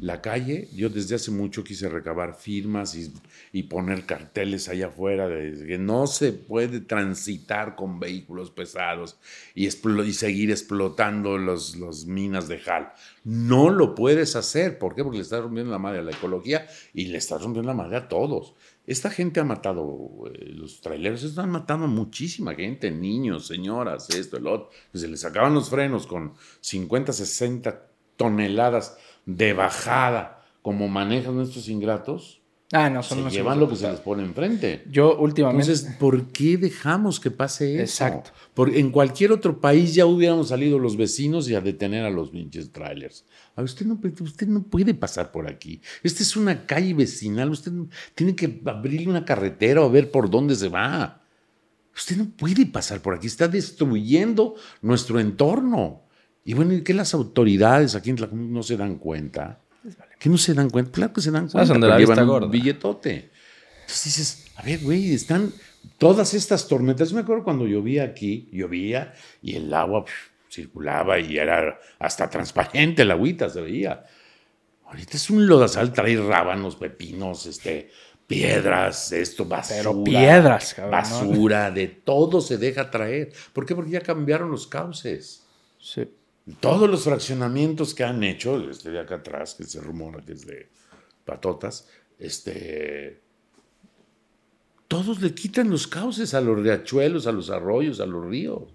La calle, yo desde hace mucho quise recabar firmas y, y poner carteles allá afuera de que no se puede transitar con vehículos pesados y, y seguir explotando los, los minas de Jal. No lo puedes hacer. ¿Por qué? Porque le estás rompiendo la madre a la ecología y le estás rompiendo la madre a todos. Esta gente ha matado, eh, los traileros están matando a muchísima gente, niños, señoras, esto, el otro. Se les sacaban los frenos con 50, 60 toneladas de bajada, como manejan estos ingratos. Ah, no, se son unos llevan lo que se les pone enfrente. Yo últimamente. Entonces, ¿por qué dejamos que pase eso? Exacto. Porque en cualquier otro país ya hubiéramos salido los vecinos y a detener a los pinches trailers. A usted no, puede- usted no puede pasar por aquí. Esta es una calle vecinal. Usted tiene que abrirle una carretera o ver por dónde se va. Usted no puede pasar por aquí. Está destruyendo nuestro entorno. Y bueno, ¿y qué las autoridades aquí en Tlacomulco no se dan cuenta? ¿Que no se dan cuenta? Claro que se dan cuenta. pero la llevan un billetote. Entonces dices, a ver, güey, están todas estas tormentas. Yo me acuerdo cuando llovía aquí, llovía y el agua pf, circulaba y era hasta transparente la agüita, se veía. Ahorita es un lodazal, trae rábanos, pepinos, este, piedras, esto, basura. Pero piedras, cabrón, ¿no? Basura, de todo se deja traer. ¿Por qué? Porque ya cambiaron los cauces. Sí. Todos los fraccionamientos que han hecho, este de acá atrás, que se rumora que es de patotas, este, todos le quitan los cauces a los riachuelos, a los arroyos, a los ríos.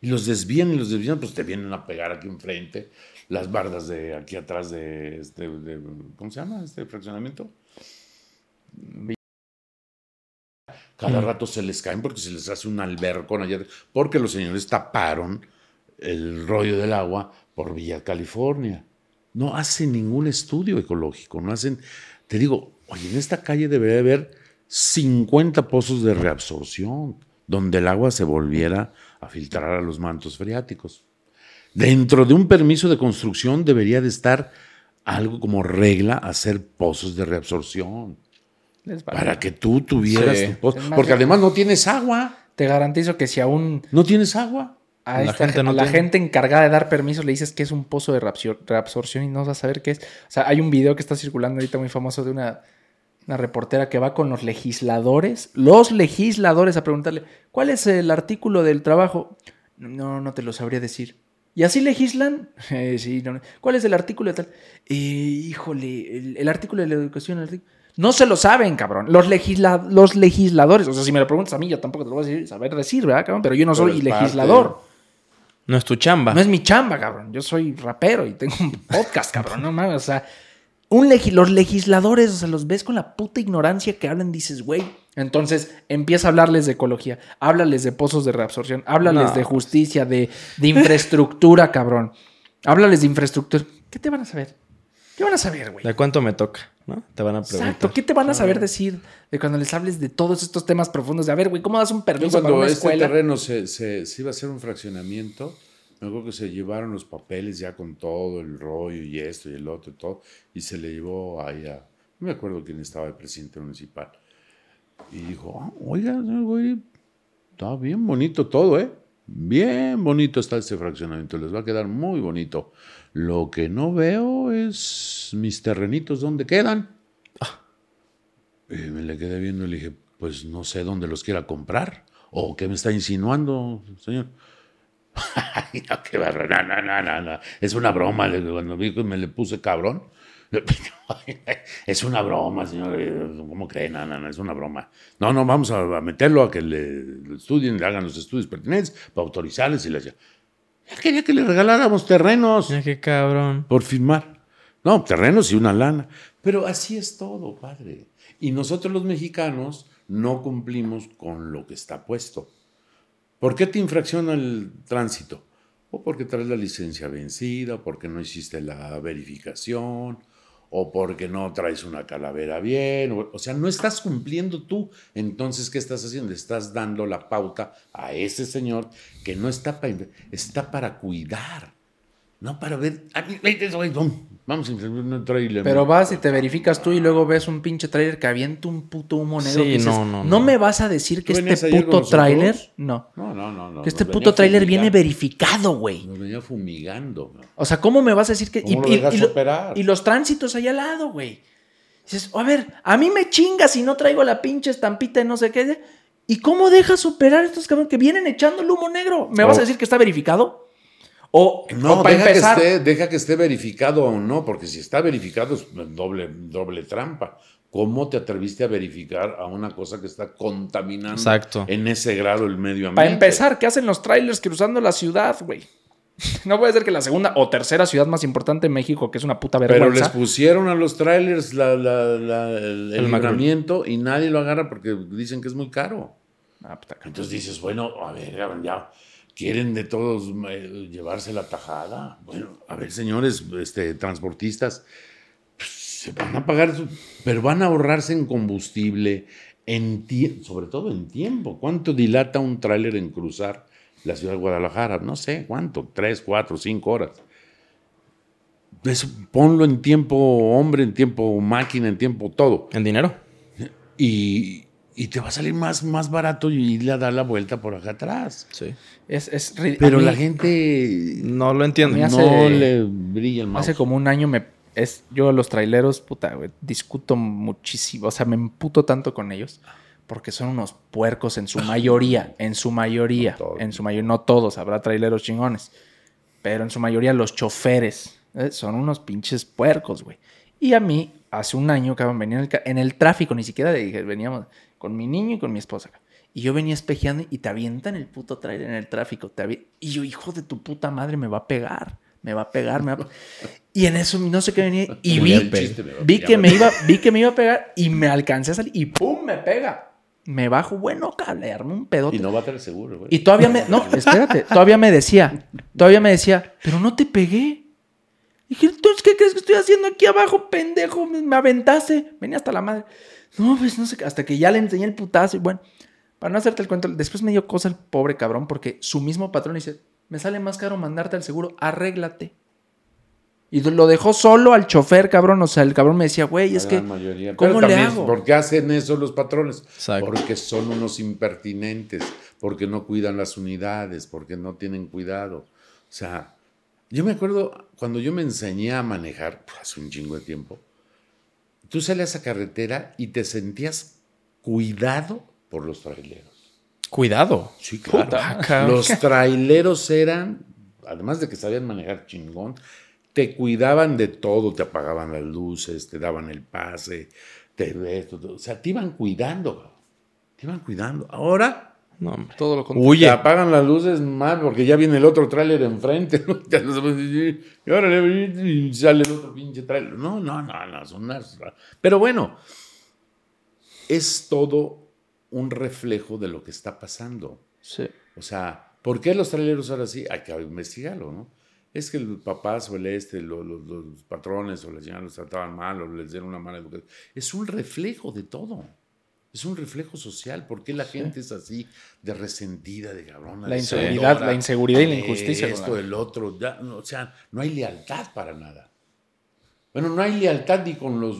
Y los desvían y los desvían, pues te vienen a pegar aquí enfrente, las bardas de aquí atrás de, este, de- ¿cómo se llama este fraccionamiento? Cada rato se les caen porque se les hace un albercón allá, porque los señores taparon el rollo del agua por Villa California. No hacen ningún estudio ecológico, no hacen, te digo, oye, en esta calle debería haber 50 pozos de reabsorción, donde el agua se volviera a filtrar a los mantos freáticos. Dentro de un permiso de construcción debería de estar algo como regla hacer pozos de reabsorción, para que tú tuvieras Sí. tu pozo, porque además no tienes agua, Te garantizo que si aún no tienes agua. A, La esta gente gen- no a la gente encargada de dar permisos le dices que es un pozo de reabsor- reabsorción y no vas a saber qué es. O sea, hay un video que está circulando ahorita muy famoso de una, una reportera que va con los legisladores, los legisladores a preguntarle, ¿cuál es el artículo del trabajo? No, no te lo sabría decir. ¿Y así legislan? Eh, sí, no, no. ¿Cuál es el artículo de tal? Eh, híjole, el, el artículo de la educación. el artículo- No se lo saben, cabrón. Los, legisla- los legisladores, o sea, si me lo preguntas a mí, yo tampoco te lo voy a decir, saber decir, ¿verdad, cabrón? Pero yo no soy parte- legislador. No es tu chamba. No es mi chamba, cabrón. Yo soy rapero y tengo un podcast, cabrón. No mames, o sea, un legi- los legisladores, o sea, los ves con la puta ignorancia que hablan, dices, güey. Entonces empieza a hablarles de ecología, háblales de pozos de reabsorción, háblales No. de justicia, de, de infraestructura, cabrón. Háblales de infraestructura. ¿Qué te van a saber? ¿Qué van a saber, güey? ¿De cuánto me toca? ¿No? Te van a preguntar. Exacto, ¿qué te van a saber decir de cuando les hables de todos estos temas profundos? De a ver, güey, ¿cómo das un permiso para cuando una este escuela? terreno se, se- se iba a hacer un fraccionamiento, me acuerdo que se llevaron los papeles ya con todo el rollo y esto y el otro y todo, y se le llevó ahí a, no me acuerdo quién estaba de presidente municipal, y dijo, "Ah, oiga, güey, está bien bonito todo, ¿eh? Bien bonito está este fraccionamiento, les va a quedar muy bonito. Lo que no veo es mis terrenitos, ¿dónde quedan? Y me le quedé viendo y le dije, pues no sé dónde los quiera comprar. ¿O qué me está insinuando, señor? Ay, no, qué barra- no, no, no, no, no. Es una broma. le Cuando vi que me le puse cabrón. Es una broma, señor. ¿Cómo cree? No, no, no, es una broma. No, no, vamos a, meterlo a que le, le estudien, le hagan los estudios pertinentes para autorizarles y les Él quería que le regaláramos terrenos Mira qué cabrón. por firmar. No, terrenos y una lana. Pero así es todo, padre. Y nosotros los mexicanos no cumplimos con lo que está puesto. ¿Por qué te infracciona el tránsito? O porque traes la licencia vencida, o porque no hiciste la verificación, o porque no traes una calavera bien. O, sea, no estás cumpliendo tú. Entonces, ¿qué estás haciendo? Estás dando la pauta a ese señor que no está para cuidar. No para ver. "Ah, vamos, a un trailer. Pero vas y te verificas tú y luego ves un pinche trailer que avienta un puto humo negro. Sí, que dices, no, no, no. me vas a decir que ¿Tú venías este puto trailer. No. No, no, no. no Que este puto trailer viene verificado, güey. Nos venía fumigando. ¿no? O sea, ¿cómo me vas a decir que.? ¿Cómo lo dejas operar? y los tránsitos ahí al lado, güey. Dices, a ver, a mí me chingas si no traigo la pinche estampita de no sé qué. ¿Y cómo dejas operar estos cabrones que vienen echando el humo negro? ¿Me vas Oh. a decir que está verificado? O, No, o para deja, empezar. que esté, deja que esté verificado o no, porque si está verificado es doble, doble trampa. ¿Cómo te atreviste a verificar a una cosa que está contaminando Exacto. en ese grado el medio ambiente? Para empezar, ¿qué hacen los trailers cruzando la ciudad, güey? No puede ser que la segunda o tercera ciudad más importante de México, que es una puta Pero les vergüenza. pusieron a los trailers la- la- la- el, el libramiento y nadie lo agarra porque dicen que es muy caro. Ah. Entonces dices, bueno, a ver, ya quieren de todos eh, llevarse la tajada. Bueno, a ver, señores este, transportistas, pues, se van a pagar, su- pero van a ahorrarse en combustible, en sobre todo en tiempo. ¿Cuánto dilata un tráiler en cruzar la ciudad de Guadalajara? No sé, ¿cuánto? Tres, cuatro, cinco horas. Eso, ponlo en tiempo hombre, en tiempo máquina, en tiempo todo ¿En dinero? y, y te va a salir más, más barato y irle a dar la vuelta por acá atrás. Sí. Es, es Pero mí la gente No lo hace- no le brilla el mouse. Hace como un año me es yo los traileros, puta, güey, discuto muchísimo, o sea, me emputo tanto con ellos porque son unos puercos en su mayoría, en su mayoría, No todos. en su mayoría, no todos, habrá traileros chingones, pero en su mayoría los choferes ¿eh? son unos pinches puercos, güey. Y a mí hace un año, cabrón, venía en el, en el tráfico, ni siquiera de, dije, veníamos con mi niño y con mi esposa. Y yo venía espejeando y te avientan el puto trailer en el tráfico. te y yo, hijo de tu puta madre, me va a pegar. Me va a pegar, me va a... Y en eso no sé qué venía. Y vi, vi que me iba, vi que me iba a pegar y me alcancé a salir y ¡pum! me pega. Me bajo, bueno, cable, armé un pedote. Y no va a tener seguro, güey. Y todavía me. No, espérate. Todavía me decía. Todavía me decía, pero no te pegué. Dije, entonces, ¿qué crees que estoy haciendo aquí abajo, pendejo? Me, me aventaste. Venía hasta la madre. No, pues no sé qué. Hasta que ya le enseñé el putazo. Y bueno, para no hacerte el cuento, después me dio cosa el pobre cabrón porque su mismo patrón dice: Me sale más caro mandarte al seguro, arréglate. Y lo dejó solo al chofer, cabrón. O sea, el cabrón me decía, güey, es que. mayoría. ¿Cómo Pero le también, hago? ¿Por qué hacen eso los patrones? Exacto. Porque son unos impertinentes, porque no cuidan las unidades, porque no tienen cuidado. O sea, yo me acuerdo cuando yo me enseñé a manejar, pues, hace un chingo de tiempo, tú salías a carretera y te sentías cuidado por los traileros. Cuidado. Sí, claro. Puta, cabrón. Los traileros eran, además de que sabían manejar chingón, te cuidaban de todo, te apagaban las luces, te daban el pase, te o sea, te iban cuidando, te iban cuidando. Ahora No, hombre. Todo lo contrario. Huye. te apagan las luces mal porque ya viene el otro tráiler enfrente, ¿no? Ya no sabes, y y sale el otro pinche tráiler. No, no, no, no, son unas- Pero bueno, es todo un reflejo de lo que está pasando. Sí. O sea, ¿por qué los traileros ahora sí? Hay que investigarlo, ¿no? Es que los papás o el este, lo- lo- los, patrones o las señoras los trataban mal o les dieron una mala educación. Es un reflejo de todo. Es un reflejo social. ¿Por qué la gente es así de resentida, de cabrona? La de inseguridad- la inseguridad y la injusticia Esto, el otro. ya, no, o sea, no hay lealtad para nada. Bueno, no hay lealtad ni con los,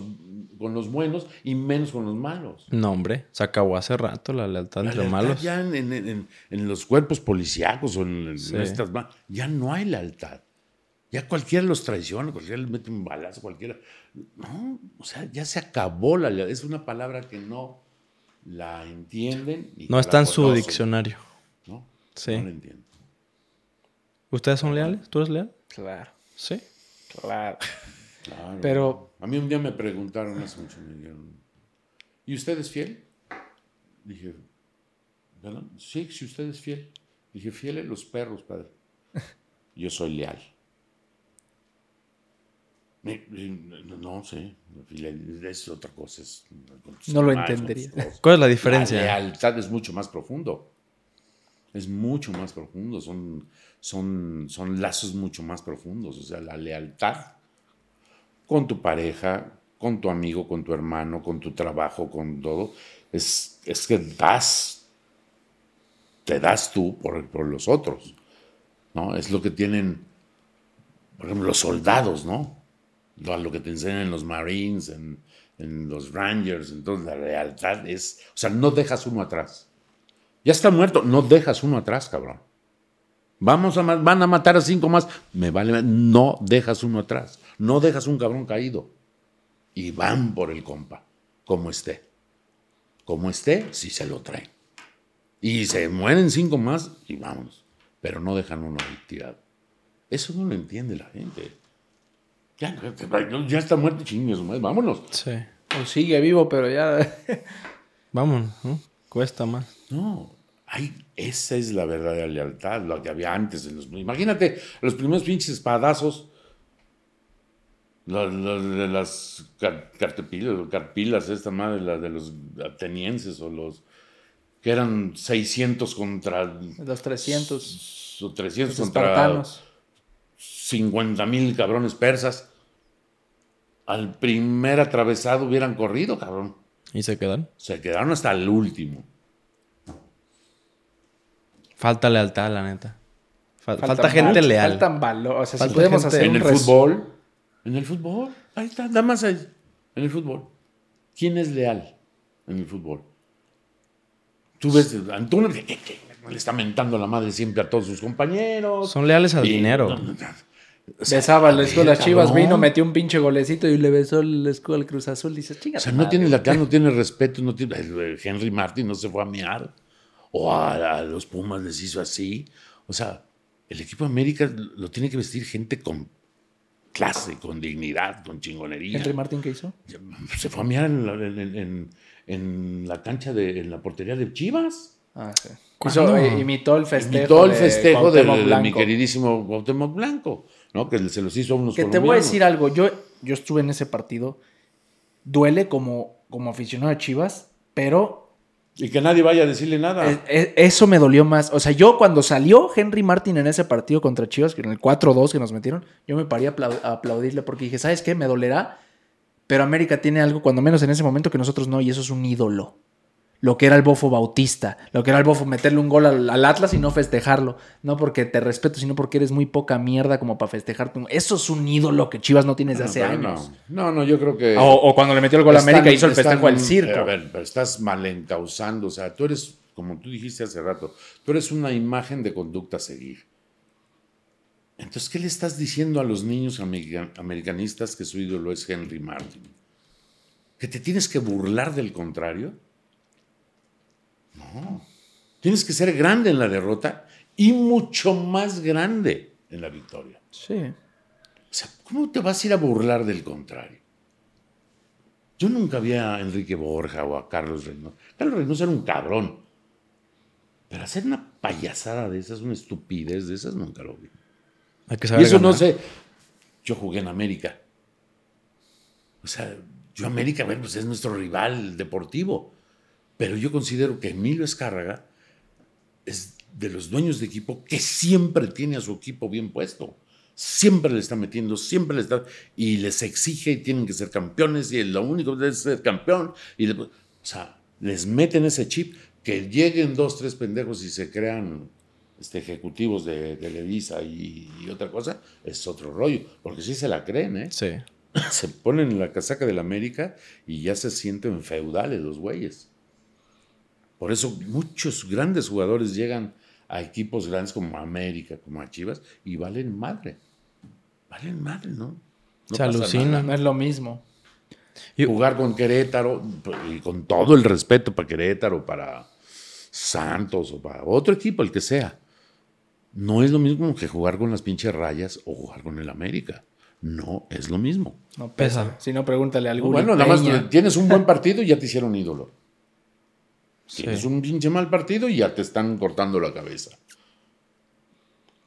con los buenos y menos con los malos. No, hombre. Se acabó hace rato la lealtad La entre lealtad malos. Ya en, en- en- en los cuerpos policíacos o en, Sí. estas ya no hay lealtad. Ya cualquiera los traiciona, cualquiera les mete un balazo, cualquiera. No, o sea, ya se acabó la lealtad. Es una palabra que no la entienden. y No está en su diccionario. ¿no? Sí. No la entienden. ¿Ustedes son leales? ¿Tú eres leal? Claro, Sí. claro. Claro. Pero- A mí un día me preguntaron hace mucho, me dijeron, ¿y usted es fiel? Dije, ¿verdad? Sí, si usted es fiel. Dije, fiel a los perros, padre. Yo soy leal. Me- No, no sé, es otra cosa. es- No lo más, entendería. ¿Cuál es la diferencia? La lealtad es mucho más profundo. Es mucho más profundo. Son, son, son lazos mucho más profundos. O sea, la lealtad con tu pareja, con tu amigo, con tu hermano, con tu trabajo, con todo, es, es que das, te das tú por, por los otros. ¿no? Es lo que tienen, por ejemplo, los soldados, ¿no? Lo, lo que te enseñan en los Marines, en, en los Rangers, entonces la lealtad es, o sea, no dejas uno atrás. Ya está muerto, no dejas uno atrás, cabrón. Vamos a, van a matar a cinco más, me vale, no dejas uno atrás, no dejas un cabrón caído. Y van por el compa, como esté. Como esté, sí se lo traen. Y se mueren cinco más y vámonos. Pero no dejan uno ahí tirado. Eso no lo entiende la gente. Ya, ya está muerto, chingue su madre, vámonos. Sí. O sigue vivo, pero ya. Vámonos, ¿no? Cuesta más. No, Ay, esa es la verdadera lealtad, lo que había antes. De los, imagínate, los primeros pinches espadazos de las cartepilas, carpilas, esta madre, la de los atenienses o los que eran 600 contra... Los 300. O 300 contra 50 mil cabrones persas. Al primer atravesado hubieran corrido, cabrón. ¿Y se quedaron? Se quedaron hasta el último. Falta lealtad, la neta. Falta, gente leal. Faltan valor. O sea, si podemos hacer En el fútbol. En el fútbol. Ahí está, nada más ahí. En el fútbol. ¿Quién es leal en el fútbol? Tú ves, Antonio le está mentando la madre siempre a todos sus compañeros. Son leales al dinero. Besaba la escuela Chivas, vino, metió un pinche golecito y le besó la escuela Cruz Azul. Dice, chinga. O sea, no tiene la no tiene respeto, no tiene. Henry Martin no se fue a mear. O a, los Pumas les hizo así. O sea, el equipo de América lo tiene que vestir gente con clase, con dignidad, con chingonería. ¿Henry Martin qué hizo? Se fue a mirar en la, cancha de en la portería de Chivas. Ah, sí. Eh, imitó el festejo. Imitó el festejo de, mi queridísimo Cuauhtémoc Blanco, ¿no? Que se los hizo a unos Que te voy a decir algo. Yo, yo estuve en ese partido. Duele como, como aficionado a Chivas, pero y que nadie vaya a decirle nada. eso me dolió más. O sea, yo cuando salió Henry Martin en ese partido contra Chivas, que en el 4-2 que nos metieron, yo me parí a, aplaudirle porque dije, ¿sabes qué? Me dolerá. Pero América tiene algo, cuando menos en ese momento, que nosotros no, y eso es un ídolo lo que era el bofo bautista, lo que era el bofo meterle un gol al, Atlas y no festejarlo. No porque te respeto, sino porque eres muy poca mierda como para festejarte. Eso es un ídolo que Chivas no tiene desde hace años. No. no, yo creo que. O, cuando le metió el gol a América hizo el festejo al circo. A ver, pero estás malencausando. O sea, tú eres, como tú dijiste hace rato, tú eres una imagen de conducta a seguir. Entonces, ¿qué le estás diciendo a los niños americanistas que su ídolo es Henry Martin? ¿Que te tienes que burlar del contrario? No. Tienes que ser grande en la derrota y mucho más grande en la victoria. Sí. O sea, ¿cómo te vas a ir a burlar del contrario? Yo nunca vi a Enrique Borja o a Carlos Reynoso. Carlos Reynoso era un cabrón. Pero hacer una payasada de esas, una estupidez de esas, nunca lo vi. Hay que saber y eso no sé. Yo jugué en América. O sea, yo América, bueno, pues es nuestro rival deportivo. Pero yo considero que Emilio Escárraga es de los dueños de equipo que siempre tiene a su equipo bien puesto. Siempre le está metiendo, siempre le está. Y les exige y tienen que ser campeones y lo único que es ser campeón. Y o sea, les meten ese chip que lleguen dos, tres pendejos y se crean este, ejecutivos de Televisa y, y, otra cosa, es otro rollo. Porque sí se la creen, ¿eh? Sí. Se ponen en la casaca del América y ya se sienten feudales los güeyes. Por eso muchos grandes jugadores llegan a equipos grandes como América, como a Chivas, y valen madre. Valen madre, ¿no? no Se alucina. No es lo mismo. Jugar con Querétaro, y con todo el respeto para Querétaro, para Santos o para otro equipo, el que sea. No es lo mismo que jugar con las pinches rayas o jugar con el América. No es lo mismo. No pesa. Si no, pregúntale a algún. Bueno, nada más tienes un buen partido y ya te hicieron ídolo. Es un pinche mal partido y ya te están cortando la cabeza.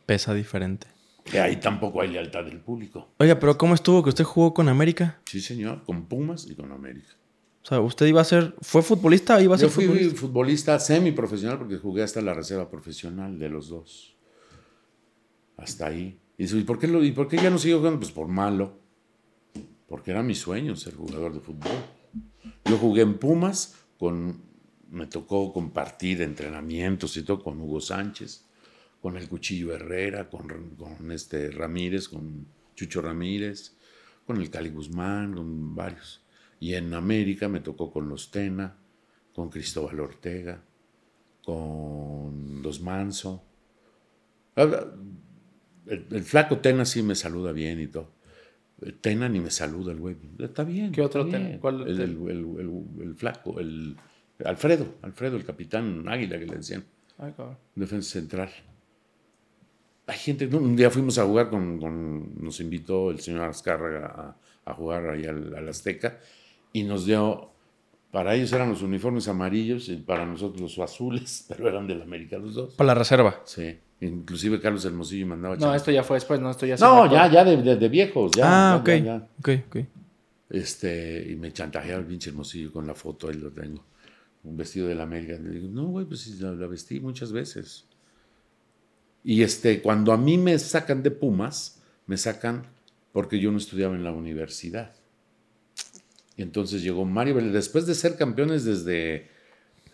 Pesa diferente. Que ahí tampoco hay lealtad del público. Oiga, pero ¿cómo estuvo que usted jugó con América? Sí, señor, con Pumas y con América. O sea, ¿usted iba a ser, fue futbolista o iba a ser Yo fui futbolista? futbolista semiprofesional porque jugué hasta la reserva profesional de los dos. Hasta ahí. Y dice, ¿y por qué, lo, ¿y por qué ya no sigo jugando? Pues por malo. Porque era mi sueño ser jugador de fútbol. Yo jugué en Pumas con me tocó compartir entrenamientos y todo con Hugo Sánchez, con el Cuchillo Herrera, con, con este Ramírez, con Chucho Ramírez, con el Cali Guzmán, con varios. Y en América me tocó con los Tena, con Cristóbal Ortega, con los Manso. El, flaco Tena sí me saluda bien y todo. Tena ni me saluda el güey. Está bien. ¿Qué otro Tena? ¿Cuál el, el, flaco, el Alfredo, Alfredo, el capitán Águila que le decían. Defensa central. Hay gente, un día fuimos a jugar con, nos invitó el señor Azcárraga a, jugar ahí al, Azteca y nos dio Para ellos eran los uniformes amarillos y para nosotros los azules, pero eran del América los dos. Para la reserva. Sí. Inclusive Carlos Hermosillo mandaba No, esto ya fue después, no, esto ya se No, ya, ya de, de- de viejos, ya. ah, ya, ok. ya, ya. Ok, ok. Este, y me chantajeaba el pinche Hermosillo con la foto, ahí lo tengo. Un vestido de la América. No, güey, pues la, la vestí muchas veces. Y este, cuando a mí me sacan de Pumas, me sacan porque yo no estudiaba en la universidad. Y entonces llegó Mario después de ser campeones desde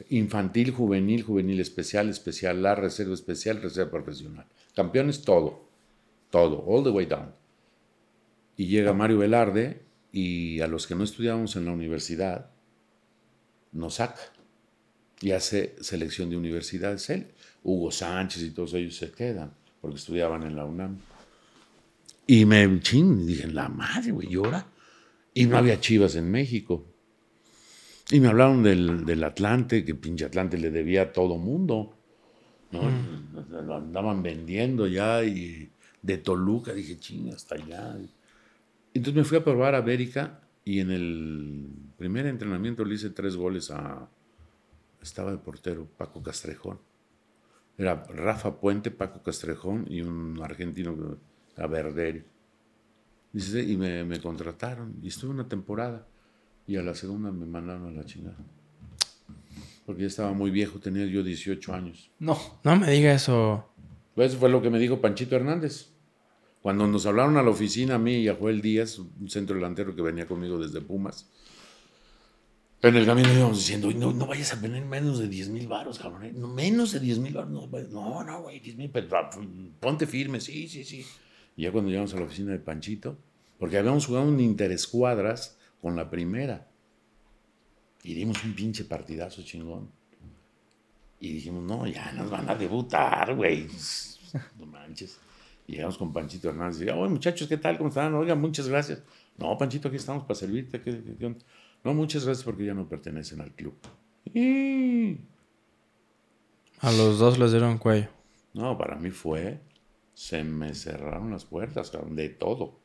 infantil, juvenil, juvenil especial, especial A, reserva especial, reserva profesional. Campeones todo, todo, all the way down. Y llega Mario Velarde y a los que no estudiábamos en la universidad nos saca y hace selección de universidades él. Hugo Sánchez y todos ellos se quedan porque estudiaban en la UNAM. Y me ching, dije, la madre, güey, llora. Y no había chivas en México. Y me hablaron del, del Atlante, que pinche Atlante le debía a todo mundo. ¿no? Lo andaban vendiendo ya y de Toluca, dije, ching, hasta allá. Entonces me fui a probar a América y en el primer entrenamiento le hice tres goles a. Estaba de portero, Paco Castrejón. Era Rafa Puente, Paco Castrejón y un argentino, a Verderi. Dice, y me, me contrataron y estuve una temporada y a la segunda me mandaron a la chingada. Porque ya estaba muy viejo, tenía yo 18 años. No, No me diga eso. Pues eso fue lo que me dijo Panchito Hernández. Cuando nos hablaron a la oficina, a mí y a Joel Díaz, un centro delantero que venía conmigo desde Pumas, en el camino íbamos diciendo, "Uy, no, no vayas a poner menos de 10 mil baros, cabrón. ¿eh? No, menos de 10 mil baros. No, no, no, güey, 10 mil, pero ah, ponte firme, sí, sí, sí. Y ya cuando llegamos a la oficina de Panchito, porque habíamos jugado un interescuadras con la primera, y dimos un pinche partidazo chingón. Y dijimos, no, ya nos van a debutar, güey. No manches. Y llegamos con Panchito Hernández. Y, oye, muchachos, ¿qué tal? ¿Cómo están? Oigan, muchas gracias. No, Panchito, aquí estamos para servirte. ¿Qué- qué-? No, muchas gracias porque ya no pertenecen al club. Y- A los dos les dieron cuello. No, para mí fue, se me cerraron las puertas, cabrón, de todo.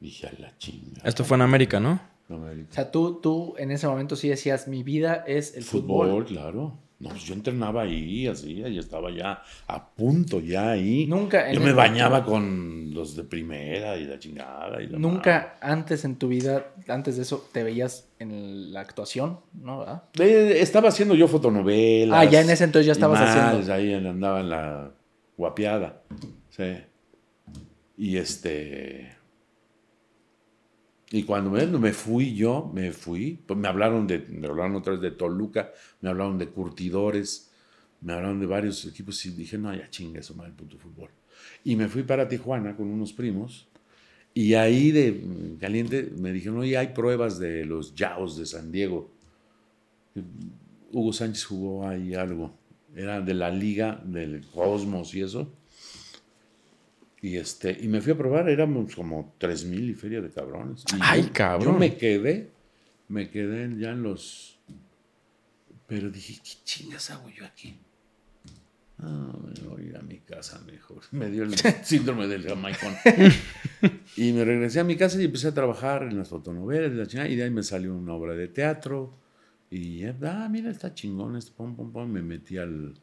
Dije, a la chinga. Esto fue en América, ¿no? Me o sea, tú, tú en ese momento sí decías, mi vida es el fútbol. Fútbol, claro. No, pues yo entrenaba ahí, así, y estaba ya a punto, ya ahí. Nunca Yo me el- bañaba con los de primera y la chingada. Y la Nunca antes en tu vida, antes de eso, te veías en la actuación, ¿no? Eh, estaba haciendo yo fotonovelas. Ah, ya en ese entonces ya estabas más, haciendo. Ahí andaba en la guapeada. Sí. Y este. Y cuando me, me fui yo, me fui, pues me hablaron de, hablaron otra vez de Toluca, me hablaron de curtidores, me hablaron de varios equipos y dije, no, ya chingue eso, mal puto fútbol. Y me fui para Tijuana con unos primos y ahí de caliente me dijeron, oye, hay pruebas de los Yaos de San Diego. Hugo Sánchez jugó ahí algo, era de la liga del Cosmos y eso. Y, este, y me fui a probar, éramos como 3 mil y feria de cabrones. Y Ay, yo- cabrón. Yo me quedé, me quedé ya en los... Pero dije, ¿qué chingas hago yo aquí? Ah, me voy a ir a mi casa mejor. Me dio el síndrome del jamaicón. y me regresé a mi casa y empecé a trabajar en las fotonovelas y la chingada, y de ahí me salió una obra de teatro. Y, ah, mira, está chingón, este pom, pom, pom. Me metí al,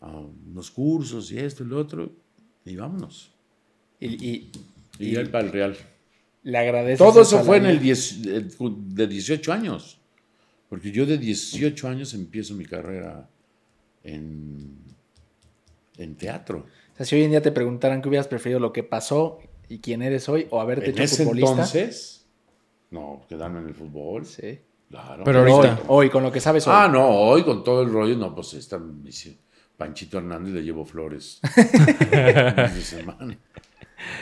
a unos cursos y esto y lo otro. Y vámonos. Y, y- Y, y para el Real. le agradeces. Todo eso fue en el. 10 eh, de 18 años. Porque yo de 18 años empiezo mi carrera en, en teatro. O sea, si hoy en día te preguntaran qué hubieras preferido lo que pasó y quién eres hoy o haberte En hecho ese futbolista. entonces, no, quedarme en el fútbol. Sí. Claro. Pero Pero hoy, ahorita. hoy, con lo que sabes hoy. Ah, no, hoy con todo el rollo, no, pues esta Panchito Hernández le llevo flores.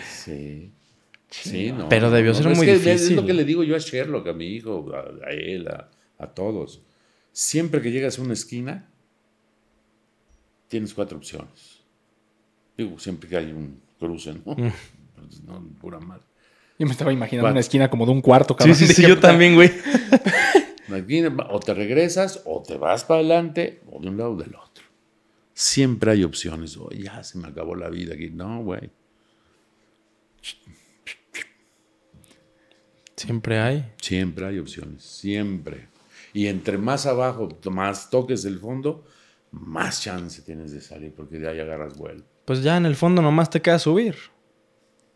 Sí. Sí, no. Pero debió no, ser es muy que Es difícil. lo que le digo yo a Sherlock, a mi hijo, a, a él, a, a todos. Siempre que llegas a una esquina, tienes cuatro opciones. Digo, siempre que hay un cruce, ¿no? Pues, no, pura madre. Yo me estaba imaginando Cuatro. una esquina como de un cuarto, Sí, cabrón. sí, sí, Dije, yo también, güey. O te regresas, o te vas para adelante, o de un lado o del otro. Siempre hay opciones. Oh, ya se me acabó la vida aquí. No, güey. Siempre hay. Siempre hay opciones. Siempre. Y entre más abajo, más toques el fondo, más chance tienes de salir porque de ahí agarras vuelo. Pues ya en el fondo nomás te queda subir.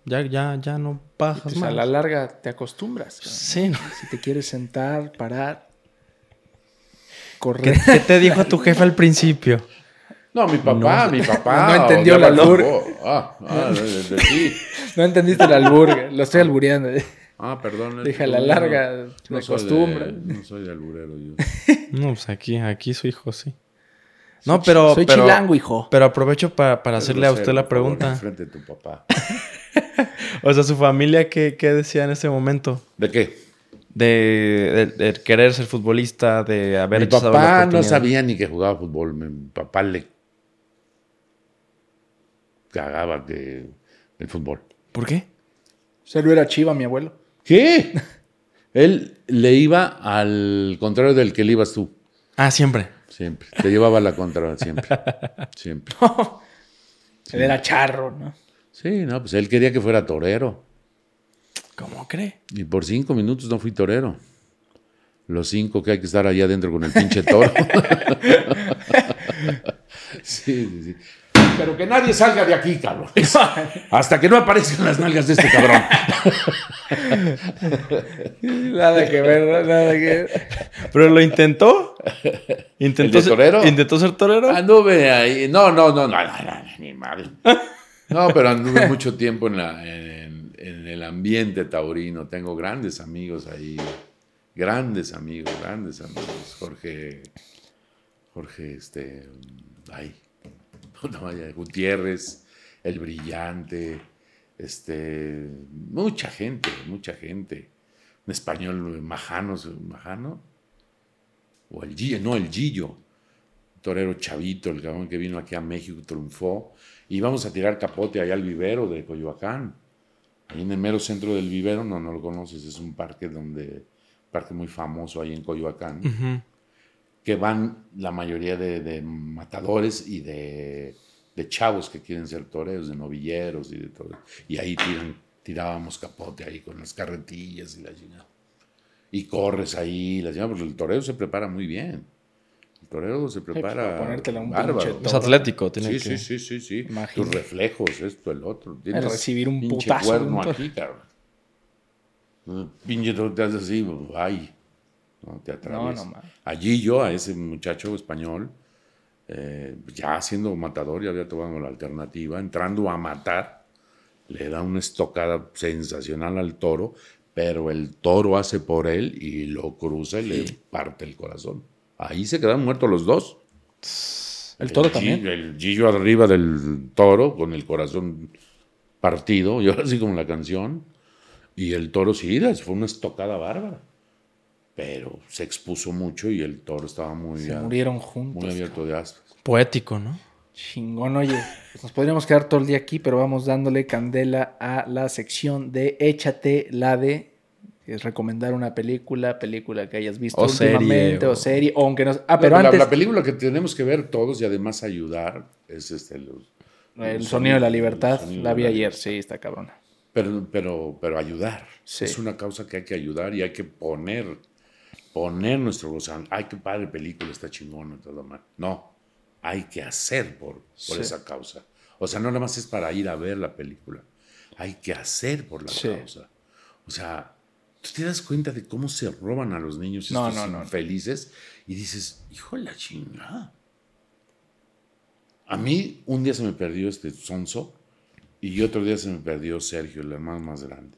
Ya, ya, ya no bajas Pues más. a la larga te acostumbras. cabrón. Sí, ¿no? Si te quieres sentar, parar, ¿Qué, correr. qué te dijo tu jefe al principio? No, mi papá, mi papá. No entendió el albur. Ah, ah, ti. No entendiste el albur, lo estoy albureando. Ah, perdón. Dije, la larga, no me soy de- acostumbra. No soy de alburero yo. No, pues aquí, aquí su hijo sí. No, pero. Soy pero- chilango, hijo. Pero aprovecho pa- para hacerle a usted la pregunta. Enfrente de tu papá. O sea, su familia, ¿qué, qué decía en ese momento? ¿De qué? De, de- de querer ser futbolista, de haber Mi la papá no sabía ni que jugaba fútbol. Mi papá le cagaba que el fútbol. ¿Por qué? Solo era chiva, mi abuelo. ¿Qué? Él le iba al contrario del que le ibas tú. Ah, siempre. Siempre. Te llevaba la contra siempre. Siempre. Él era charro, ¿no? Sí, no, pues él quería que fuera torero. ¿Cómo cree? Y por cinco minutos no fui torero. Los cinco que hay que estar allá adentro con el pinche toro. sí, sí, sí. Pero que nadie salga de aquí, cabrón. Hasta que no aparezcan las nalgas de este cabrón. Nada que ver, nada que ver. ¿Pero lo intentó? ¿Intentó ¿El de torero? Ser, ¿Intentó ser torero? Anduve ahí. No, no, no, no, no, no, ni madre. No, pero anduve mucho tiempo en, la, en, en el ambiente taurino. Tengo grandes amigos ahí. Grandes amigos, grandes amigos. Jorge, Jorge, este, ay, no, vaya, Gutiérrez, el brillante, este, mucha gente, mucha gente. Un español, Majano, Majano, o el Gillo, no, el Gillo, torero chavito, el cabrón que vino aquí a México, triunfó. Y íbamos a tirar capote allá al vivero de Coyoacán. Ahí en el mero centro del vivero, no, no lo conoces, es un parque donde, parque muy famoso ahí en Coyoacán. Que van la mayoría de, de matadores y de, de chavos que quieren ser toreros, de novilleros y de todo. Y ahí tiran, tirábamos capote ahí con las carretillas y la chingada. Y corres ahí, la chingada, porque el torero se prepara muy bien. El torero se prepara. para ponértela un bárbaro. Es atlético, tiene Sí, que... sí, sí, sí, sí. Imagino. Tus reflejos, esto, el otro. Tienes recibir un pinche putazo cuerno un aquí, cabrón. Pinche te así, ay. No, no. Allí yo, a ese muchacho español, eh, ya siendo matador, ya había tomado la alternativa, entrando a matar, le da una estocada sensacional al toro, pero el toro hace por él y lo cruza y le parte el corazón. Ahí se quedan muertos los dos. El toro también. El Gillo arriba del toro con el corazón partido, y ahora sí como la canción. Y el toro sí, fue una estocada bárbara. Pero se expuso mucho y el toro estaba muy, Se a- murieron juntos. muy abierto de aspas. Poético, ¿no? Chingón, oye. pues nos podríamos quedar todo el día aquí, pero vamos dándole candela a la sección de Échate la de. que Es recomendar una película, película que hayas visto O serie, últimamente, o, o- serie, o aunque no. Ah, pero la, antes. la película que tenemos que ver todos y además ayudar es este. el los sonido de la el libertad, la vi la ayer, libertad. sí, está cabrona. Pero, pero, pero ayudar. Sí. Es una causa que hay que ayudar y hay que poner, poner nuestro gozán. Ay, qué padre película, está chingona, todo mal. No, hay que hacer por, por Sí. esa causa. O sea, no nada más es para ir a ver la película. Hay que hacer por la Sí. causa. O sea, tú te das cuenta de cómo se roban a los niños estos no, no. infelices y dices, hijo de la chingada. A mí un día se me perdió este Sonso y otro día se me perdió Sergio, el hermano más grande.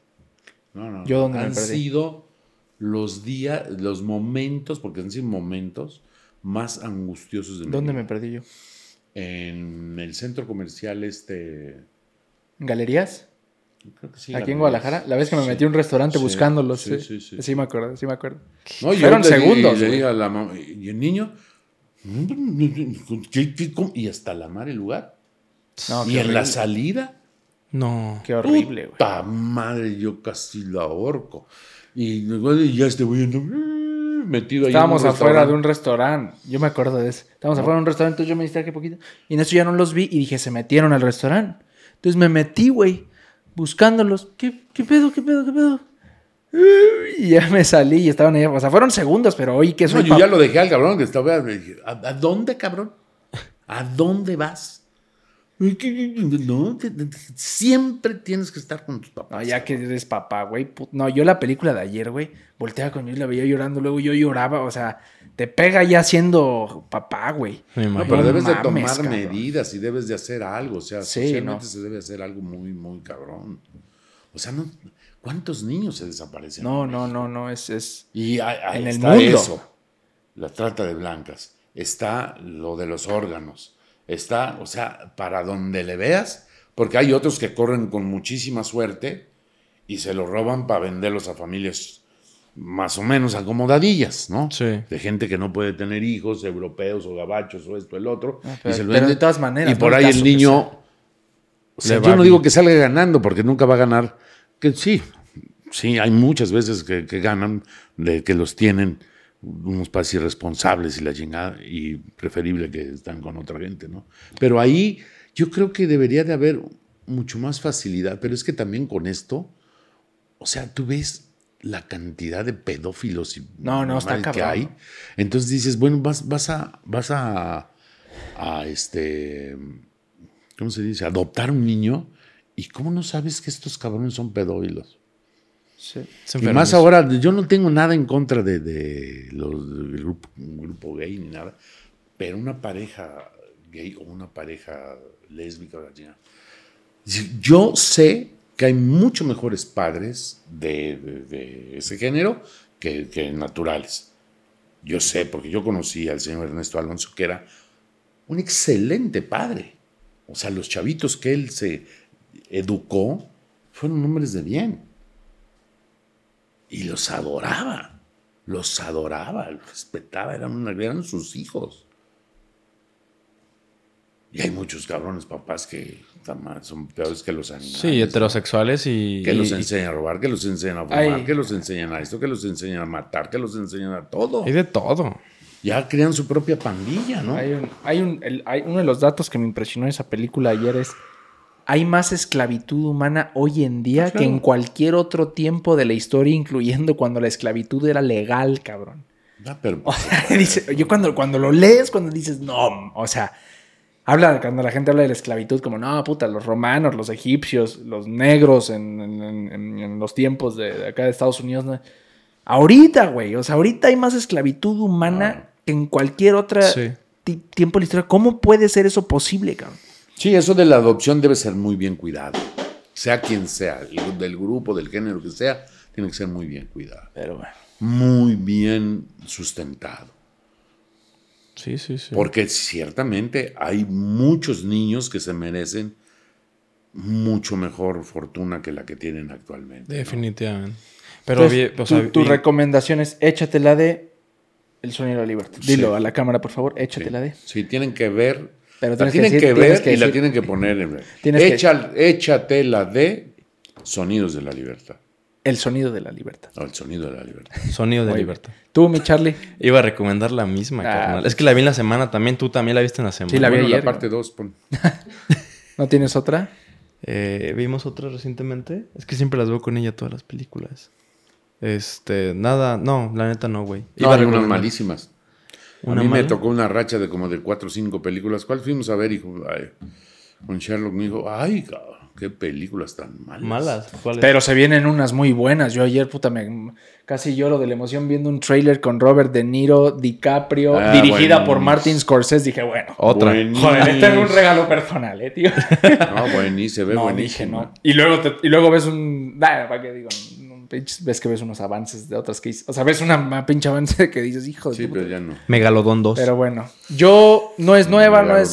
No, no, ¿Yo dónde me han perdí? sido los días, los momentos, porque han sido momentos más angustiosos de mi ¿Dónde me perdí yo? En el centro comercial este, ¿En galerías? creo que sí. Aquí en Guadalajara. La vez que me Sí. metí a un restaurante Sí, buscándolos. sí, Sí, sí, sí. me acuerdo, sí me acuerdo. No, yo Fueron le segundos, le dije a la mamá, y el niño, ¿qué- qué- cómo? y hasta la mar el lugar. No, y en la salida, No. Qué horrible, güey. puta madre, yo casi la ahorco. Y ya ando, eh, metido ahí. Estábamos afuera de un restaurante. Yo me acuerdo de eso. Estábamos afuera de un restaurante, entonces yo me distraje poquito. Y en eso ya no los vi y dije, se metieron al restaurante. Entonces me metí, güey, buscándolos. ¿Qué, qué pedo, qué pedo, qué pedo? Y ya me salí y estaban ahí. O sea, fueron segundos, pero oye, que No, soy yo ya lo dejé al cabrón que estaba. me dije, ¿A, a dónde, cabrón? ¿A dónde vas? No, te- te- siempre tienes que estar con tus papás. No, ya que eres papá, güey. No, yo la película de ayer, güey, volteaba con yo y la veía llorando, luego yo lloraba, o sea, te pega ya siendo papá, güey. No, pero No debes de tomar cabrón. medidas y debes de hacer algo. O sea, Sí, socialmente no. se debe hacer algo muy, muy cabrón. O sea, no, ¿cuántos niños se desaparecen? No, no, no, no, es, es... Y ahí, ahí En el está mundo. eso, la trata de blancas, está lo de los órganos, está, o sea, para donde le veas, porque hay otros que corren con muchísima suerte y se lo roban para venderlos a familias más o menos acomodadillas, ¿no? Sí. De gente que no puede tener hijos, europeos o gabachos o esto, el otro. Ah, y se lo pero de todas maneras, Y por ahí el niño... O sea, yo no bien. digo que salga ganando, porque nunca va a ganar. Que sí, sí, hay muchas veces que, que ganan, de que los tienen unos padres irresponsables y la chingada, y preferible que están con otra gente, ¿no? Pero ahí yo creo que debería de haber mucho más facilidad, pero es que también con esto, o sea, tú ves la cantidad de pedófilos y No, no, está que cabrón. hay. Entonces dices, bueno, vas, vas a, vas a, a este, ¿cómo se dice? Adoptar un niño y cómo no sabes que estos cabrones son pedófilos. Sí. Y más ahora, yo no tengo nada en contra de, de los del grupo, un grupo gay ni nada, pero una pareja gay o una pareja lésbica, o la chingada, dice, yo sé que hay mucho mejores padres de, de- de ese género que, que naturales. Yo sé, porque yo conocí al señor Ernesto Alonso, que era un excelente padre. O sea, los chavitos que él se educó fueron hombres de bien. Y los adoraba. Los adoraba, los respetaba, eran, una- eran sus hijos. Y hay muchos cabrones papás que son peores que los animales. Sí, heterosexuales y. Que los enseñan a robar, que los enseñan a fumar, que los enseñan a esto, que los enseñan a matar, que los enseñan a todo. Hay de todo. Ya crean su propia pandilla, ¿no? Hay, un, hay, un, el- hay uno de los datos que me impresionó en esa película ayer es hay más esclavitud humana hoy en día Ah, que en cualquier otro tiempo de la historia, incluyendo cuando la esclavitud era legal, cabrón. Ah, pero, O sea, dice, yo cuando, cuando lo lees, cuando dices, no, o sea, habla, cuando la gente habla de la esclavitud, como, no, puta, los romanos, los egipcios, los negros en, en- en- en los tiempos de, de acá de Estados Unidos. ¿no? Ahorita, güey, o sea, ahorita hay más esclavitud humana que en cualquier Sí. ti- tiempo de la historia. ¿Cómo puede ser eso posible, cabrón? Sí, eso de la adopción debe ser muy bien cuidado. Sea quien sea, el- del grupo, del género que sea, tiene que ser muy bien cuidado. Pero bueno. Muy bien sustentado. Sí, sí, sí. Porque ciertamente hay muchos niños que se merecen mucho mejor fortuna que la que tienen actualmente. ¿no? Definitivamente. Pero, Entonces, o sea, tu, recomendación es échate la de El Sueño de la Libertad. Sí. Dilo a la cámara, por favor, échate Sí, la de. Sí, tienen que ver. Pero la tienes que tienen decir- que ver que y la decir- tienen que poner en. Tienes que- Echa- Échate la de Sonidos de la Libertad. El Sonido de la Libertad. No, el sonido de la libertad. Sonido de Muy libertad. Tú, mi Charlie. Iba a recomendar la misma, Ah, carnal. Es que la vi en la semana también. Tú también la viste en la semana. Sí, la vi Bueno, ayer, la parte 2, pon. ¿No tienes otra? Eh, Vimos otra recientemente. Es que siempre las veo con ella todas las películas. Este, nada, no, la neta no, güey. No, Iba a hay unas recomendar- malísimas. ¿Una a mí me tocó una racha de como de cuatro o cinco películas. ¿Cuál fuimos a ver, hijo? Ay, con Sherlock me dijo, ay, cabrón, qué películas tan malas. Malas. Pero se vienen unas muy buenas. Yo ayer, puta, me casi lloro de la emoción viendo un trailer con Robert De Niro, DiCaprio, Ah, dirigida buenísimo. por Martin Scorsese. Dije, bueno, Otra. Buenísimo. joder, le tengo un regalo personal, eh, tío. No, buenísimo, se ve no, dije, no. Y luego, te- y luego ves un. Nah, ¿para qué digo? Ves que ves unos avances de otras que hice. O sea, ves una, una pinche avance que dices, hijo de Sí, pero ya no. Megalodón 2. Pero bueno, yo no es nueva, no es.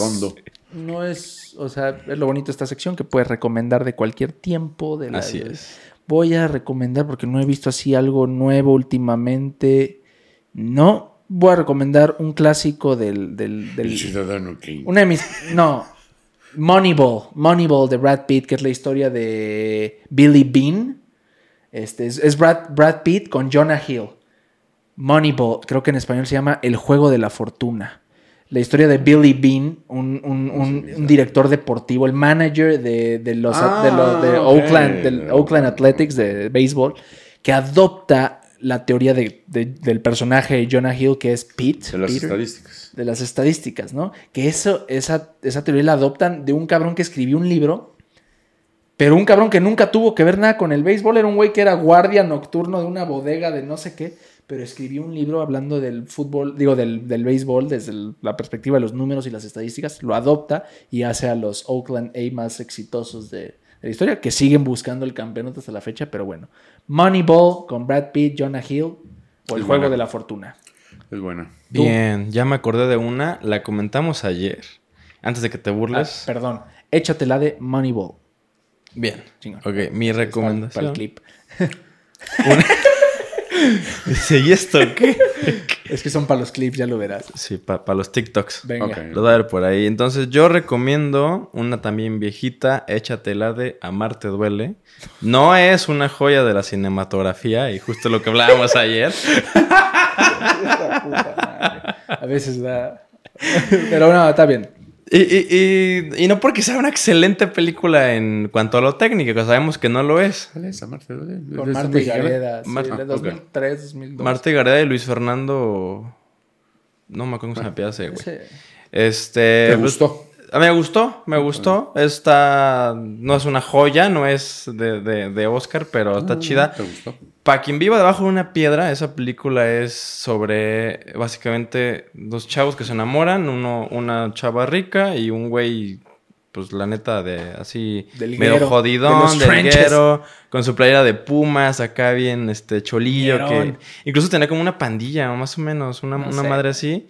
No es. O sea, es lo bonito de esta sección que puedes recomendar de cualquier tiempo. De la, Así es. Voy a recomendar porque no he visto así algo nuevo últimamente. No. Voy a recomendar un clásico del. del, del- El ciudadano Kane. una de mis. No. Moneyball. Moneyball de Brad Pitt, que es la historia de Billy Bean. Este, es es Brad, Brad Pitt con Jonah Hill. Moneyball, creo que en español se llama El juego de la fortuna. La historia de Billy Bean, un, un- un- un director deportivo, el manager de, de los, Ah, de, los- de ok. Oakland, del Oakland Athletics de béisbol, que adopta la teoría de- de- del personaje de Jonah Hill, que es Pete. De las Peter, estadísticas. de las estadísticas, ¿no? Que eso, esa, esa teoría la adoptan de un cabrón que escribió un libro, pero un cabrón que nunca tuvo que ver nada con el béisbol, era un güey que era guardia nocturno de una bodega de no sé qué, pero escribió un libro hablando del fútbol, digo, del, del béisbol desde el- la perspectiva de los números y las estadísticas, lo adopta y hace a los Oakland A más exitosos de, de la historia, que siguen buscando el campeonato hasta la fecha, pero bueno. Moneyball con Brad Pitt, Jonah Hill, o el Es juego buena. de la fortuna. Es buena. Bien, ya me acordé de una. La comentamos ayer. Antes de que te Ah, burles. perdón, échatela de Moneyball. Bien. Chingón. Ok, mi Para, recomendación. el clip. Dice, ¿y esto qué? Es que son para los clips, ya lo verás. Sí, para los TikToks. Venga. Los va a ver por ahí. Entonces, yo recomiendo una también viejita, échatela de Amarte Duele. No es una joya de la cinematografía, y justo lo que hablábamos ayer. A veces da. Pero no, está bien. Y, y- y- y no porque sea una excelente película en cuanto a lo técnico, que sabemos que no lo es. ¿Cuál es? Marta? ¿Es Con Marta y? Gareda. Sí, Mar- de ah, 2003, 2002. Marta y Gareda y Luis Fernando. No me acuerdo cómo se ese, güey. Este. ¿Te pues, gustó? Me gustó, me gustó. Esta no es una joya, no es de, de- de Oscar, pero está chida. ¿Te gustó? Para quien viva debajo de una piedra, esa película es sobre básicamente dos chavos que se enamoran, uno, una chava rica y un güey, pues la neta, de así Del medio guero, jodidón, del guero, con su playera de pumas, acá bien este cholillo, que incluso tenía como una pandilla, más o menos, una, No una madre así.